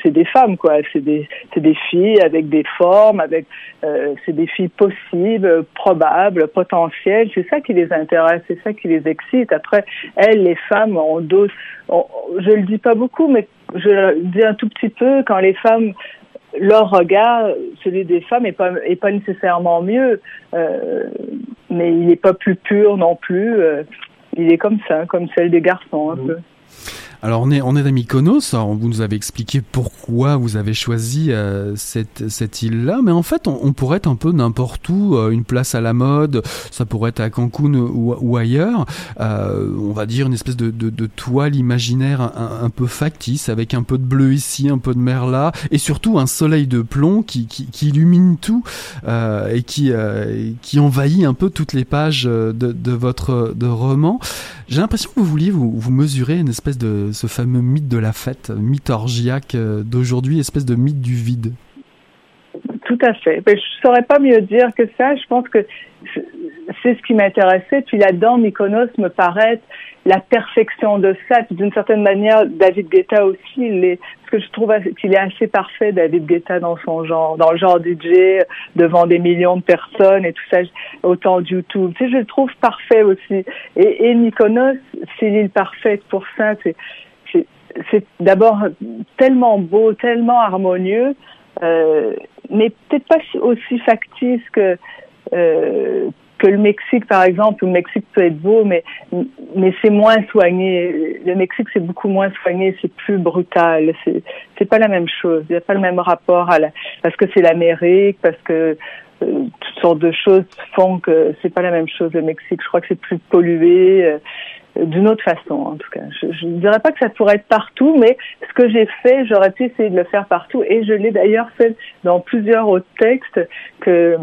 C'est des, femmes, quoi. C'est des, des filles avec des formes, avec, euh, c'est des filles possibles, probables, potentielles. C'est ça qui les intéresse, c'est ça qui les excite. Après, elles, les femmes, on dose. je le dis pas beaucoup, mais je le dis un tout petit peu quand les femmes leur regard, celui des femmes, est pas est pas nécessairement mieux, euh, mais il n'est pas plus pur non plus. euh, il est comme ça, comme celle des garçons un peu. Alors on est on est à Mykonos. Vous nous avez expliqué pourquoi vous avez choisi euh, cette cette île-là, mais en fait on, on pourrait être un peu n'importe où, euh, une place à la mode. Ça pourrait être à Cancun ou, ou ailleurs. Euh, on va dire une espèce de, de, de toile imaginaire un, peu factice, avec un peu de bleu ici, un peu de mer là, et surtout un soleil de plomb qui qui, qui illumine tout euh, et qui euh, qui envahit un peu toutes les pages de, de votre de roman. J'ai l'impression que vous vouliez vous, vous mesurer une espèce de ce fameux mythe de la fête, mythe orgiaque euh, d'aujourd'hui, espèce de mythe du vide. Tout à fait. Ben, je saurais pas mieux dire que ça. Je pense que c'est ce qui m'intéressait. Puis là-dedans, Mykonos me paraît la perfection de ça. D'une certaine manière, David Guetta aussi, il parce que je trouve qu'il est assez parfait, David Guetta, dans son genre, dans le genre DJ, devant des millions de personnes et tout ça, autant de YouTube. Tu sais, je le trouve parfait aussi. Et, et Mykonos, c'est l'île parfaite pour ça. C'est, c'est, c'est d'abord tellement beau, tellement harmonieux, euh, mais peut-être pas aussi factice que euh, que le Mexique, par exemple, où le Mexique peut être beau, mais mais c'est moins soigné. Le Mexique, c'est beaucoup moins soigné, c'est plus brutal. C'est c'est pas la même chose. Il n'y a pas le même rapport à la parce que c'est l'Amérique, parce que euh, toutes sortes de choses font que c'est pas la même chose le Mexique. Je crois que c'est plus pollué. euh, d'une autre façon, en tout cas. Je ne dirais pas que ça pourrait être partout, mais ce que j'ai fait, j'aurais pu essayer de le faire partout, et je l'ai d'ailleurs fait dans plusieurs autres textes que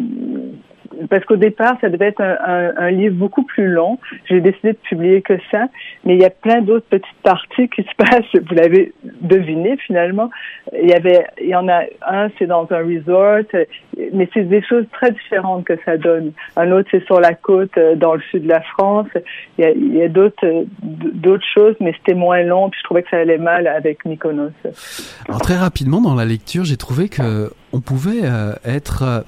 parce qu'au départ, ça devait être un, livre beaucoup plus long. J'ai décidé de publier que ça, mais il y a plein d'autres petites parties qui se passent. Vous l'avez deviné finalement. Il y avait, il y en a un, c'est dans un resort, mais c'est des choses très différentes que ça donne. Un autre, c'est sur la côte, euh, dans le sud de la France. Il y a, euh, d'autres choses, mais c'était moins long. Puis je trouvais que ça allait mal avec Mykonos. Très rapidement dans la lecture, j'ai trouvé que on pouvait euh, être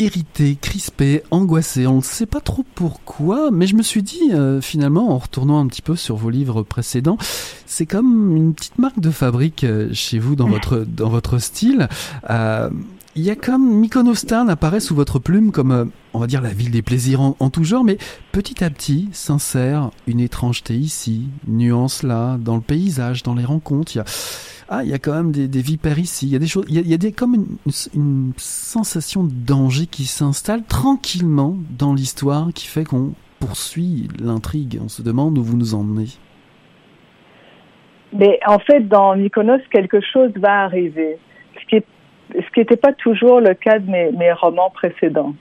irrité, crispé, angoissé. On ne sait pas trop pourquoi, mais je me suis dit euh, finalement en retournant un petit peu sur vos livres précédents, c'est comme une petite marque de fabrique euh, chez vous dans votre dans votre style. Euh, il y a comme Mykonos Town apparaît sous votre plume comme, euh, on va dire, la ville des plaisirs en, tout genre, mais petit à petit, sincère, une étrangeté ici, nuance là, dans le paysage, dans les rencontres. Il y a, ah, il y a quand même des, vipères ici. Il y a des choses, il y a, des, comme une, sensation de danger qui s'installe tranquillement dans l'histoire, qui fait qu'on poursuit l'intrigue. On se demande où vous nous emmenez. Mais en fait, dans Mykonos, quelque chose va arriver. Ce qui est ce qui n'était pas toujours le cas de mes, mes romans précédents.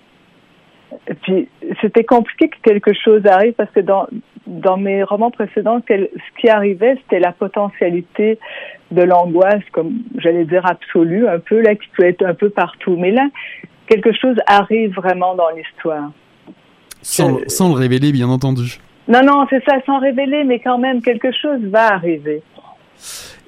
Puis, c'était compliqué que quelque chose arrive parce que dans, dans mes romans précédents, ce qui arrivait, c'était la potentialité de l'angoisse, comme j'allais dire absolue, un peu, là, qui peut être un peu partout. Mais là, quelque chose arrive vraiment dans l'histoire. Sans, euh, sans le révéler, bien entendu. Non, non, c'est ça, sans révéler, mais quand même, quelque chose va arriver.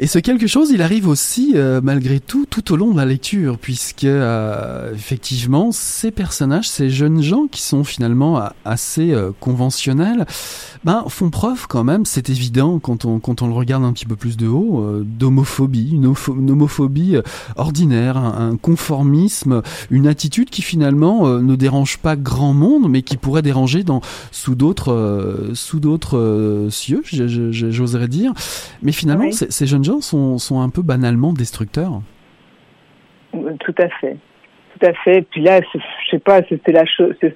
Et ce quelque chose, il arrive aussi, euh, malgré tout, tout au long de la lecture, puisque euh, effectivement, ces personnages, ces jeunes gens qui sont finalement assez euh, conventionnels, ben font preuve quand même, c'est évident quand on quand on le regarde un petit peu plus de haut, d'homophobie, une, une, homophobie ordinaire, un, un, conformisme, une attitude qui finalement ne dérange pas grand monde, mais qui pourrait déranger dans sous d'autres sous d'autres cieux, j'oserais dire. Mais finalement, oui. ces jeunes gens sont, sont un peu banalement destructeurs. Tout à fait. Tout à fait. Puis là, je sais pas, c'est la chose, c'est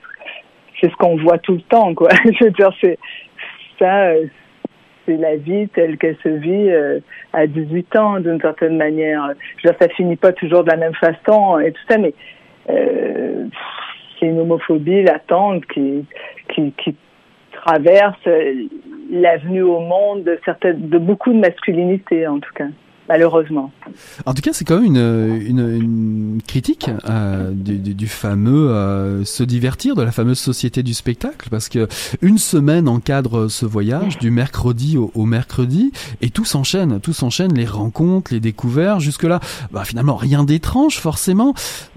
ce qu'on voit tout le temps, quoi. je veux dire, c'est ça, c'est la vie telle qu'elle se vit euh, à 18 ans, d'une certaine manière. Je veux ça finit pas toujours de la même façon et tout ça, mais euh, c'est une homophobie latente qui, qui traverse l'avenue au monde de certaines, de beaucoup de masculinité, en tout cas. Malheureusement. En tout cas, c'est quand même une, une, une critique euh, du, du, du, fameux euh, se divertir, de la fameuse société du spectacle, parce que une semaine encadre ce voyage du mercredi au, au mercredi, et tout s'enchaîne, tout s'enchaîne, les rencontres, les découvertes. Jusque là, bah, finalement, rien d'étrange forcément.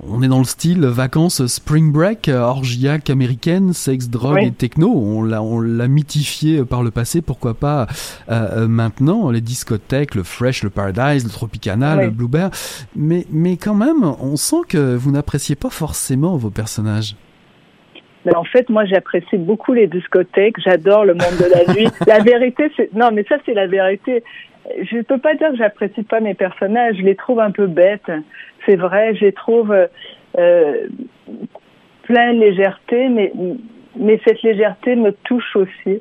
On est dans le style vacances spring break, orgiaque américaine, sexe, drogue Oui. et techno. On l'a, on l'a mythifié par le passé, pourquoi pas euh, maintenant les discothèques, le fresh, le paradise, le tropicana, le blueberry. Mais, mais quand même, on sent que vous n'appréciez pas forcément vos personnages. Mais en fait, moi, j'apprécie beaucoup les discothèques. J'adore le monde de la nuit. La vérité, c'est non, mais ça, c'est la vérité. Je ne peux pas dire que j'apprécie pas mes personnages. Je les trouve un peu bêtes. C'est vrai. Je les trouve euh, euh, plein de légèreté, mais mais cette légèreté me touche aussi.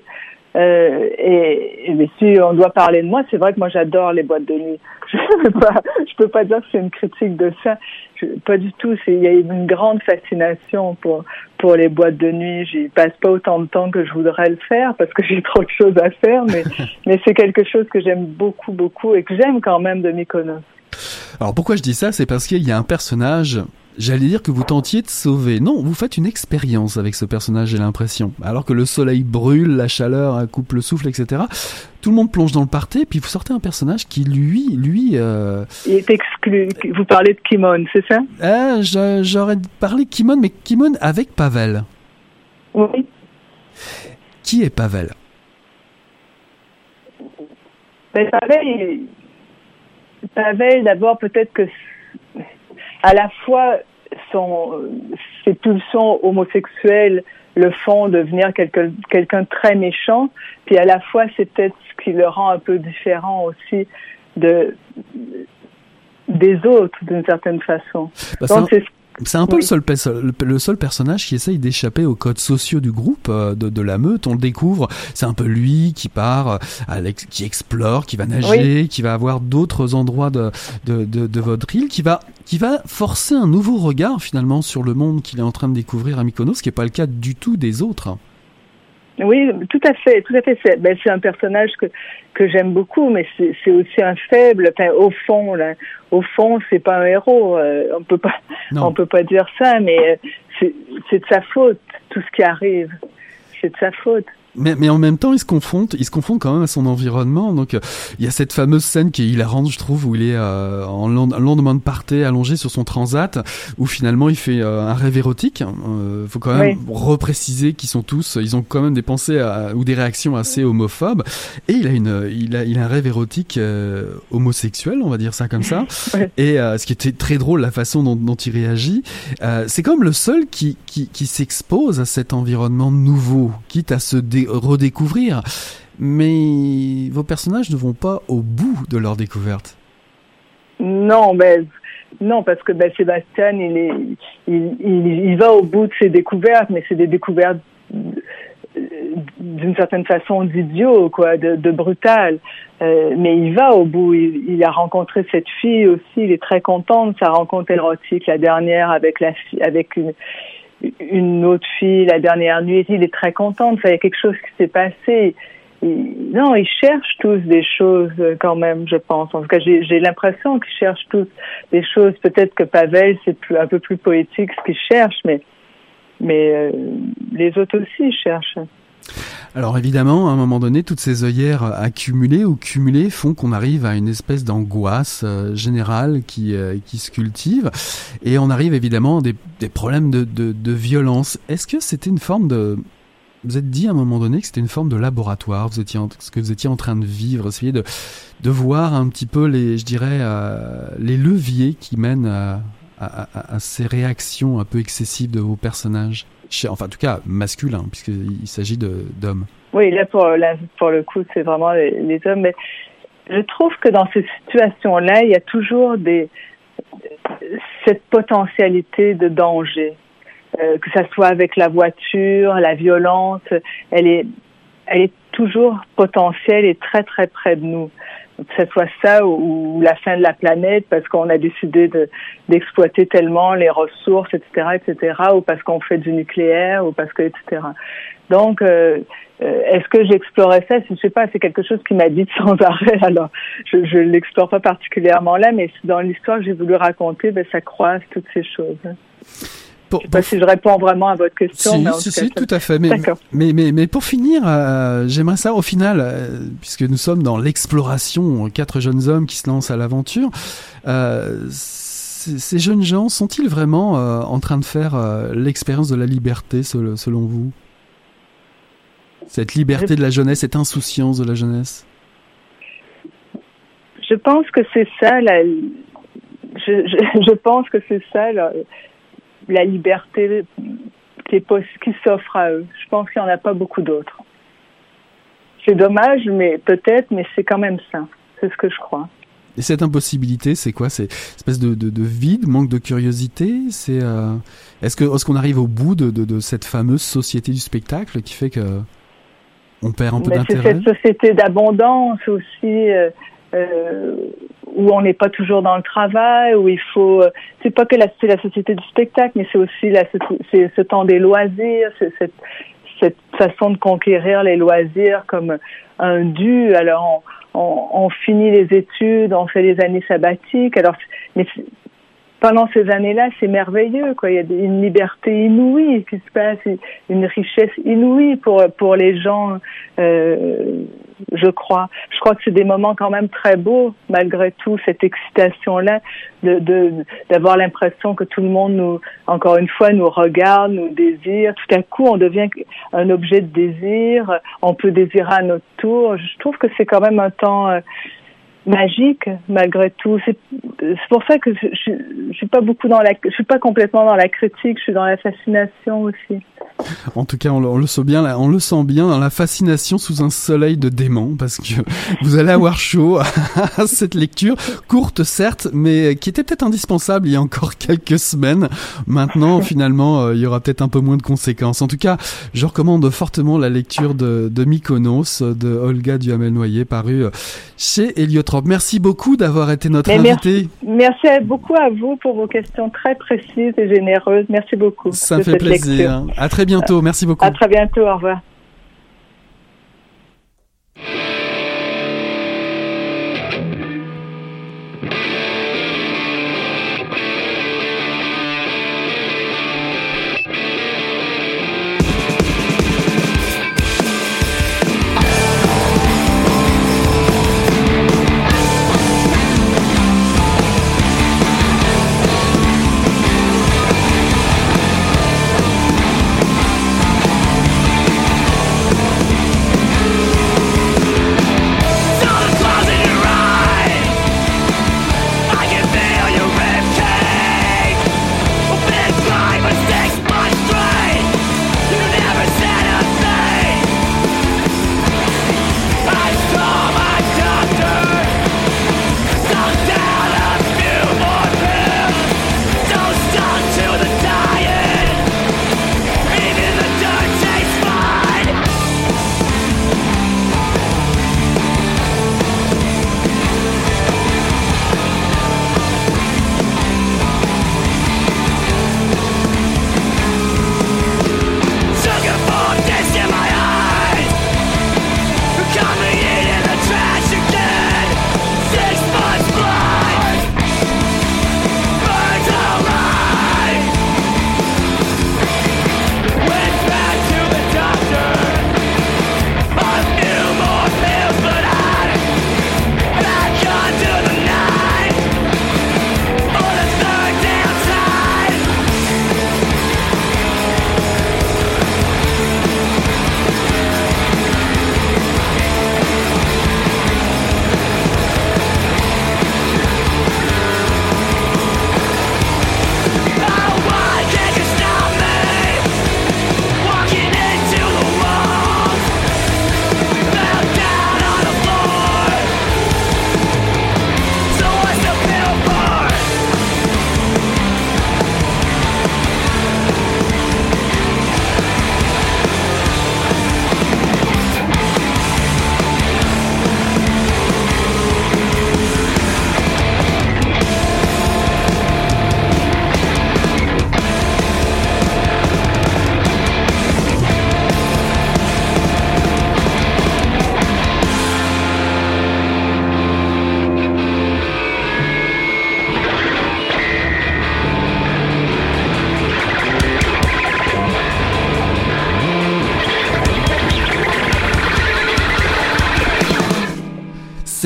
Euh, et, et mais si on doit parler de moi, c'est vrai que moi j'adore les boîtes de nuit. Je peux pas, je peux pas dire que c'est une critique de ça. Je- pas du tout. Il y a une grande fascination pour pour les boîtes de nuit. J'y passe pas autant de temps que je voudrais le faire parce que j'ai trop de choses à faire. Mais mais c'est quelque chose que j'aime beaucoup beaucoup et que j'aime quand même de Mykonos. Alors pourquoi je dis ça? C'est parce qu'il y a un personnage, j'allais dire que vous tentiez de sauver. Non, vous faites une expérience avec ce personnage, j'ai l'impression. Alors que le soleil brûle, la chaleur coupe le souffle, etc. Tout le monde plonge dans le party, puis vous sortez un personnage qui, lui, lui... Euh... Il est exclu. Vous parlez de Kimon, c'est ça? Je- j'aurais parlé Kimon, mais Kimon avec Pavel. Oui. Qui est Pavel? Ben, Pavel, Pavel, d'abord, peut-être que à la fois son, ses pulsions homosexuelles le font devenir quelqu'un de très méchant, puis à la fois c'est peut-être ce qui le rend un peu différent aussi de des autres d'une certaine façon. Bah, Donc c'est un- c'est un peu Oui. le, seul, pe- le seul personnage qui essaye d'échapper aux codes sociaux du groupe, euh, de, de la meute. On le découvre, c'est un peu lui qui part, euh, qui explore, qui va nager, qui va avoir d'autres endroits de, de, de, de votre île, qui va, qui va forcer un nouveau regard finalement sur le monde qu'il est en train de découvrir à Mykonos, ce qui n'est pas le cas du tout des autres. Oui, tout à fait, tout à fait. C'est ben, c'est un personnage que que j'aime beaucoup, mais c'est aussi un faible. Enfin, au fond, là, au fond, c'est pas un héros. euh, on peut pas, Non. on peut pas dire ça, mais euh, c'est de sa faute tout ce qui arrive. C'est de sa faute. Mais, mais en même temps, il se confronte, il se confronte quand même à son environnement. Donc, euh, il y a cette fameuse scène qui est hilarante, je trouve, où il est euh, en lendemain de party allongé sur son transat, où finalement il fait euh, un rêve érotique. Euh, faut quand même repréciser qu'ils sont tous, ils ont quand même des pensées à- ou des réactions assez homophobes. Et il a une, il a, il a un rêve érotique homosexuel, on va dire ça comme ça. Et ce qui était très drôle, la façon dont, dont il réagit. C'est comme le seul qui, qui, qui s'expose à cet environnement nouveau, quitte à se dé- redécouvrir. Mais vos personnages ne vont pas au bout de leur découverte. Non, ben non, parce que ben Sébastien, il est, il, va au bout de ses découvertes, mais c'est des découvertes euh, d'une certaine façon d'idiot, quoi, de, brutal. Euh, mais il va au bout. Il, a rencontré cette fille aussi. Il est très content de sa rencontre érotique, la dernière avec la avec une une autre fille la dernière nuit. Il est très content. Il y a quelque chose qui s'est passé. Non, ils cherchent tous des choses euh, quand même, je pense. En tout cas, j'ai l'impression qu'ils cherchent tous des choses. Peut-être que Pavel, c'est un peu plus poétique ce qu'il cherche, mais mais euh, les autres aussi cherchent. Alors évidemment, à un moment donné, toutes ces œillères accumulées ou cumulées font qu'on arrive à une espèce d'angoisse euh, générale qui, euh, qui se cultive. Et on arrive évidemment à des, des problèmes de, de, de violence. Est-ce que c'était une forme de... Vous êtes dit à un moment donné que c'était une forme de laboratoire, vous étiez en- ce que vous étiez en train de vivre, essayer de, de voir un petit peu les, je dirais, euh, les leviers qui mènent à, à, à- à ces réactions un peu excessives de vos personnages? Enfin, en tout cas, masculins, puisqu'il s'agit d'hommes. Oui, là pour pour le coup, c'est vraiment les, hommes. Mais je trouve que dans ces situations-là, il y a toujours cette potentialité de danger, euh, que ça soit avec la voiture, la violence, elle est elle est toujours potentiel et très très près de nous. Que ce soit ça ou, la fin de la planète parce qu'on a décidé de d'exploiter tellement les ressources, etc., etc., ou parce qu'on fait du nucléaire, ou parce que, etc. Donc, euh, euh, est-ce que j'explorais ça? Je sais pas, c'est quelque chose qui m'a dit sans arrêt. Alors, je ne l'explore pas particulièrement là, mais dans l'histoire que j'ai voulu raconter, ben, ça croise toutes ces choses. Pour, Je sais pas si je réponds vraiment à votre question. Si, mais si, tout si, cas, tout à fait. Mais, mais, mais, mais pour finir, euh, j'aimerais savoir au final, euh, puisque nous sommes dans l'exploration, quatre jeunes hommes qui se lancent à l'aventure, euh, ces jeunes gens sont-ils vraiment euh, en train de faire euh, l'expérience de la liberté sel- selon vous? Cette liberté de la jeunesse, cette insouciance de la jeunesse? Je pense que c'est ça, la, je, je, je pense que c'est ça, la, la liberté qui, s'offre à eux. Je pense qu'il n'y en a pas beaucoup d'autres. C'est dommage, mais peut-être, mais c'est quand même ça. C'est ce que je crois. Et cette impossibilité, c'est quoi? C'est une espèce de, de, de vide, manque de curiosité? C'est euh, est-ce que est-ce qu'on arrive au bout de, de, cette fameuse société du spectacle qui fait que on perd un peu Mais c'est d'intérêt? cette société d'abondance aussi, euh, euh, où on n'est pas toujours dans le travail, où il faut. euh, c'est pas que la, société du spectacle, mais c'est aussi ce temps des loisirs, cette, façon de conquérir les loisirs comme un dû. Alors on, finit les études, on fait les années sabbatiques. Alors, pendant ces années-là, c'est merveilleux, quoi. Il y a une liberté inouïe qui se passe, une richesse inouïe pour pour les gens, euh, je crois. Je crois que c'est des moments quand même très beaux, malgré tout, cette excitation-là, de de- d'avoir l'impression que tout le monde nous, encore une fois, nous regarde, nous désire. Tout à coup, on devient un objet de désir. On peut désirer à notre tour. Je trouve que c'est quand même un temps euh, magique malgré tout. C'est pour ça que je, je, je suis pas beaucoup dans la, je suis pas complètement dans la critique. Je suis dans la fascination aussi. En tout cas, on, le- on le sent bien, là, on le sent bien dans la fascination sous un soleil de démon, parce que vous allez avoir chaud à cette lecture courte certes, mais qui était peut-être indispensable il y a encore quelques semaines. Maintenant, finalement, euh, il y aura peut-être un peu moins de conséquences. En tout cas, je recommande fortement la lecture de, de Mykonos de Olga Duhamel-Noyer, paru euh, chez Merci beaucoup d'avoir été notre Mais invité. merci, merci beaucoup à vous pour vos questions très précises et généreuses. Merci beaucoup. Ça me fait plaisir. lecture. À très bientôt. Merci beaucoup. À très bientôt. Au revoir.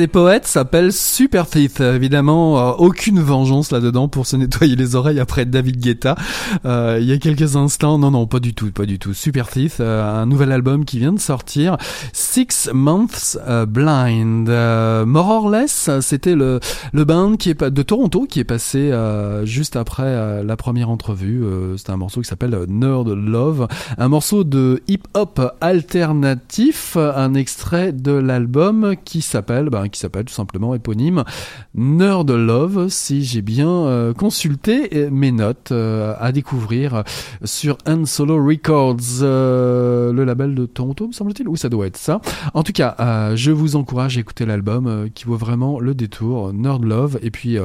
Ces poètes s'appellent Super Teeth. Évidemment, euh, aucune vengeance là-dedans pour se nettoyer les oreilles après David Guetta. Euh, il y a quelques instants, non, non, pas du tout, pas du tout. Super Teeth, euh, un nouvel album qui vient de sortir, Six Months Blind. More or less, c'était le le band qui est de Toronto qui est passé juste après la première entrevue. C'était un morceau qui s'appelle Nerd Love, un morceau de hip-hop alternatif, un extrait de l'album qui s'appelle, ben, qui s'appelle tout simplement éponyme Nerd Love. Si j'ai bien euh, consulté euh, mes notes euh, à découvrir sur Un Solo Records, le label de Toronto, me semble-t-il. Oui, ça doit être ça. En tout cas, je vous encourage à écouter l'album qui vaut vraiment le détour, Nerd Love, et puis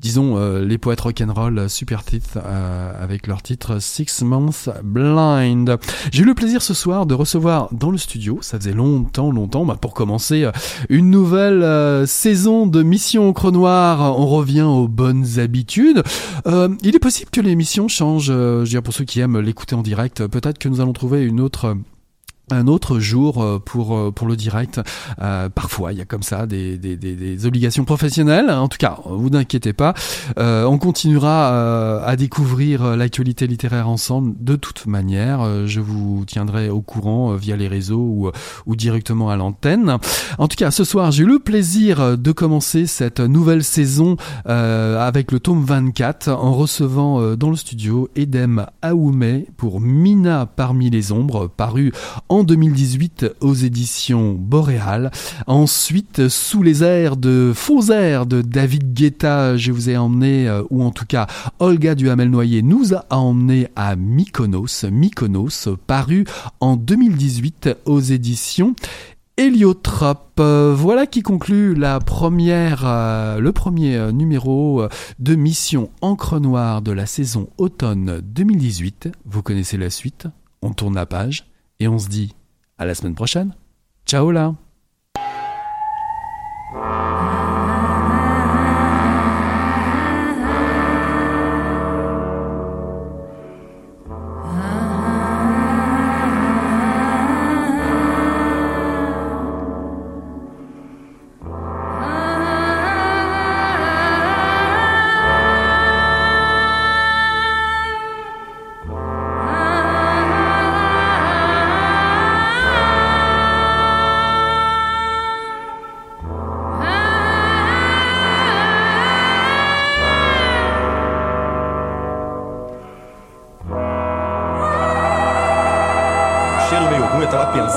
disons les poètes rock'n'roll Super euh, avec leur titre Six Months Blind. J'ai eu le plaisir ce soir de recevoir dans le studio, ça faisait longtemps, longtemps, bah, pour commencer une nouvelle euh, saison de Mission au Noir. On revient aux bonnes habitudes. Euh, il est possible que l'émission change. euh, je veux dire pour ceux qui aiment l'écouter en direct, peut-être que nous allons trouver une autre un autre jour euh, pour euh, pour le direct. Euh, parfois, il y a comme ça des, des, des, des obligations professionnelles. En tout cas, vous n'inquiétez pas. Euh, on continuera euh, à découvrir euh, l'actualité littéraire ensemble. De toute manière, je vous tiendrai au courant via les réseaux ou, ou directement à l'antenne. En tout cas, ce soir, j'ai eu le plaisir de commencer cette nouvelle saison avec le tome 24 en recevant dans le studio Edem Aoumé pour Mina parmi les ombres, paru en 2018 aux éditions Boréal. Ensuite, sous les airs de faux airs de David Guetta, je vous ai emmené, euh, ou en tout cas Olga Duhamel-Noyer nous a emmené à Mykonos, Mykonos, paru en 2018 aux éditions Héliotrope. Voilà qui conclut la première, euh, le premier euh, numéro de Mission Encre Noire de la saison automne 2018. Vous connaissez la suite? On tourne la page et on se dit à la semaine prochaine. Ciao là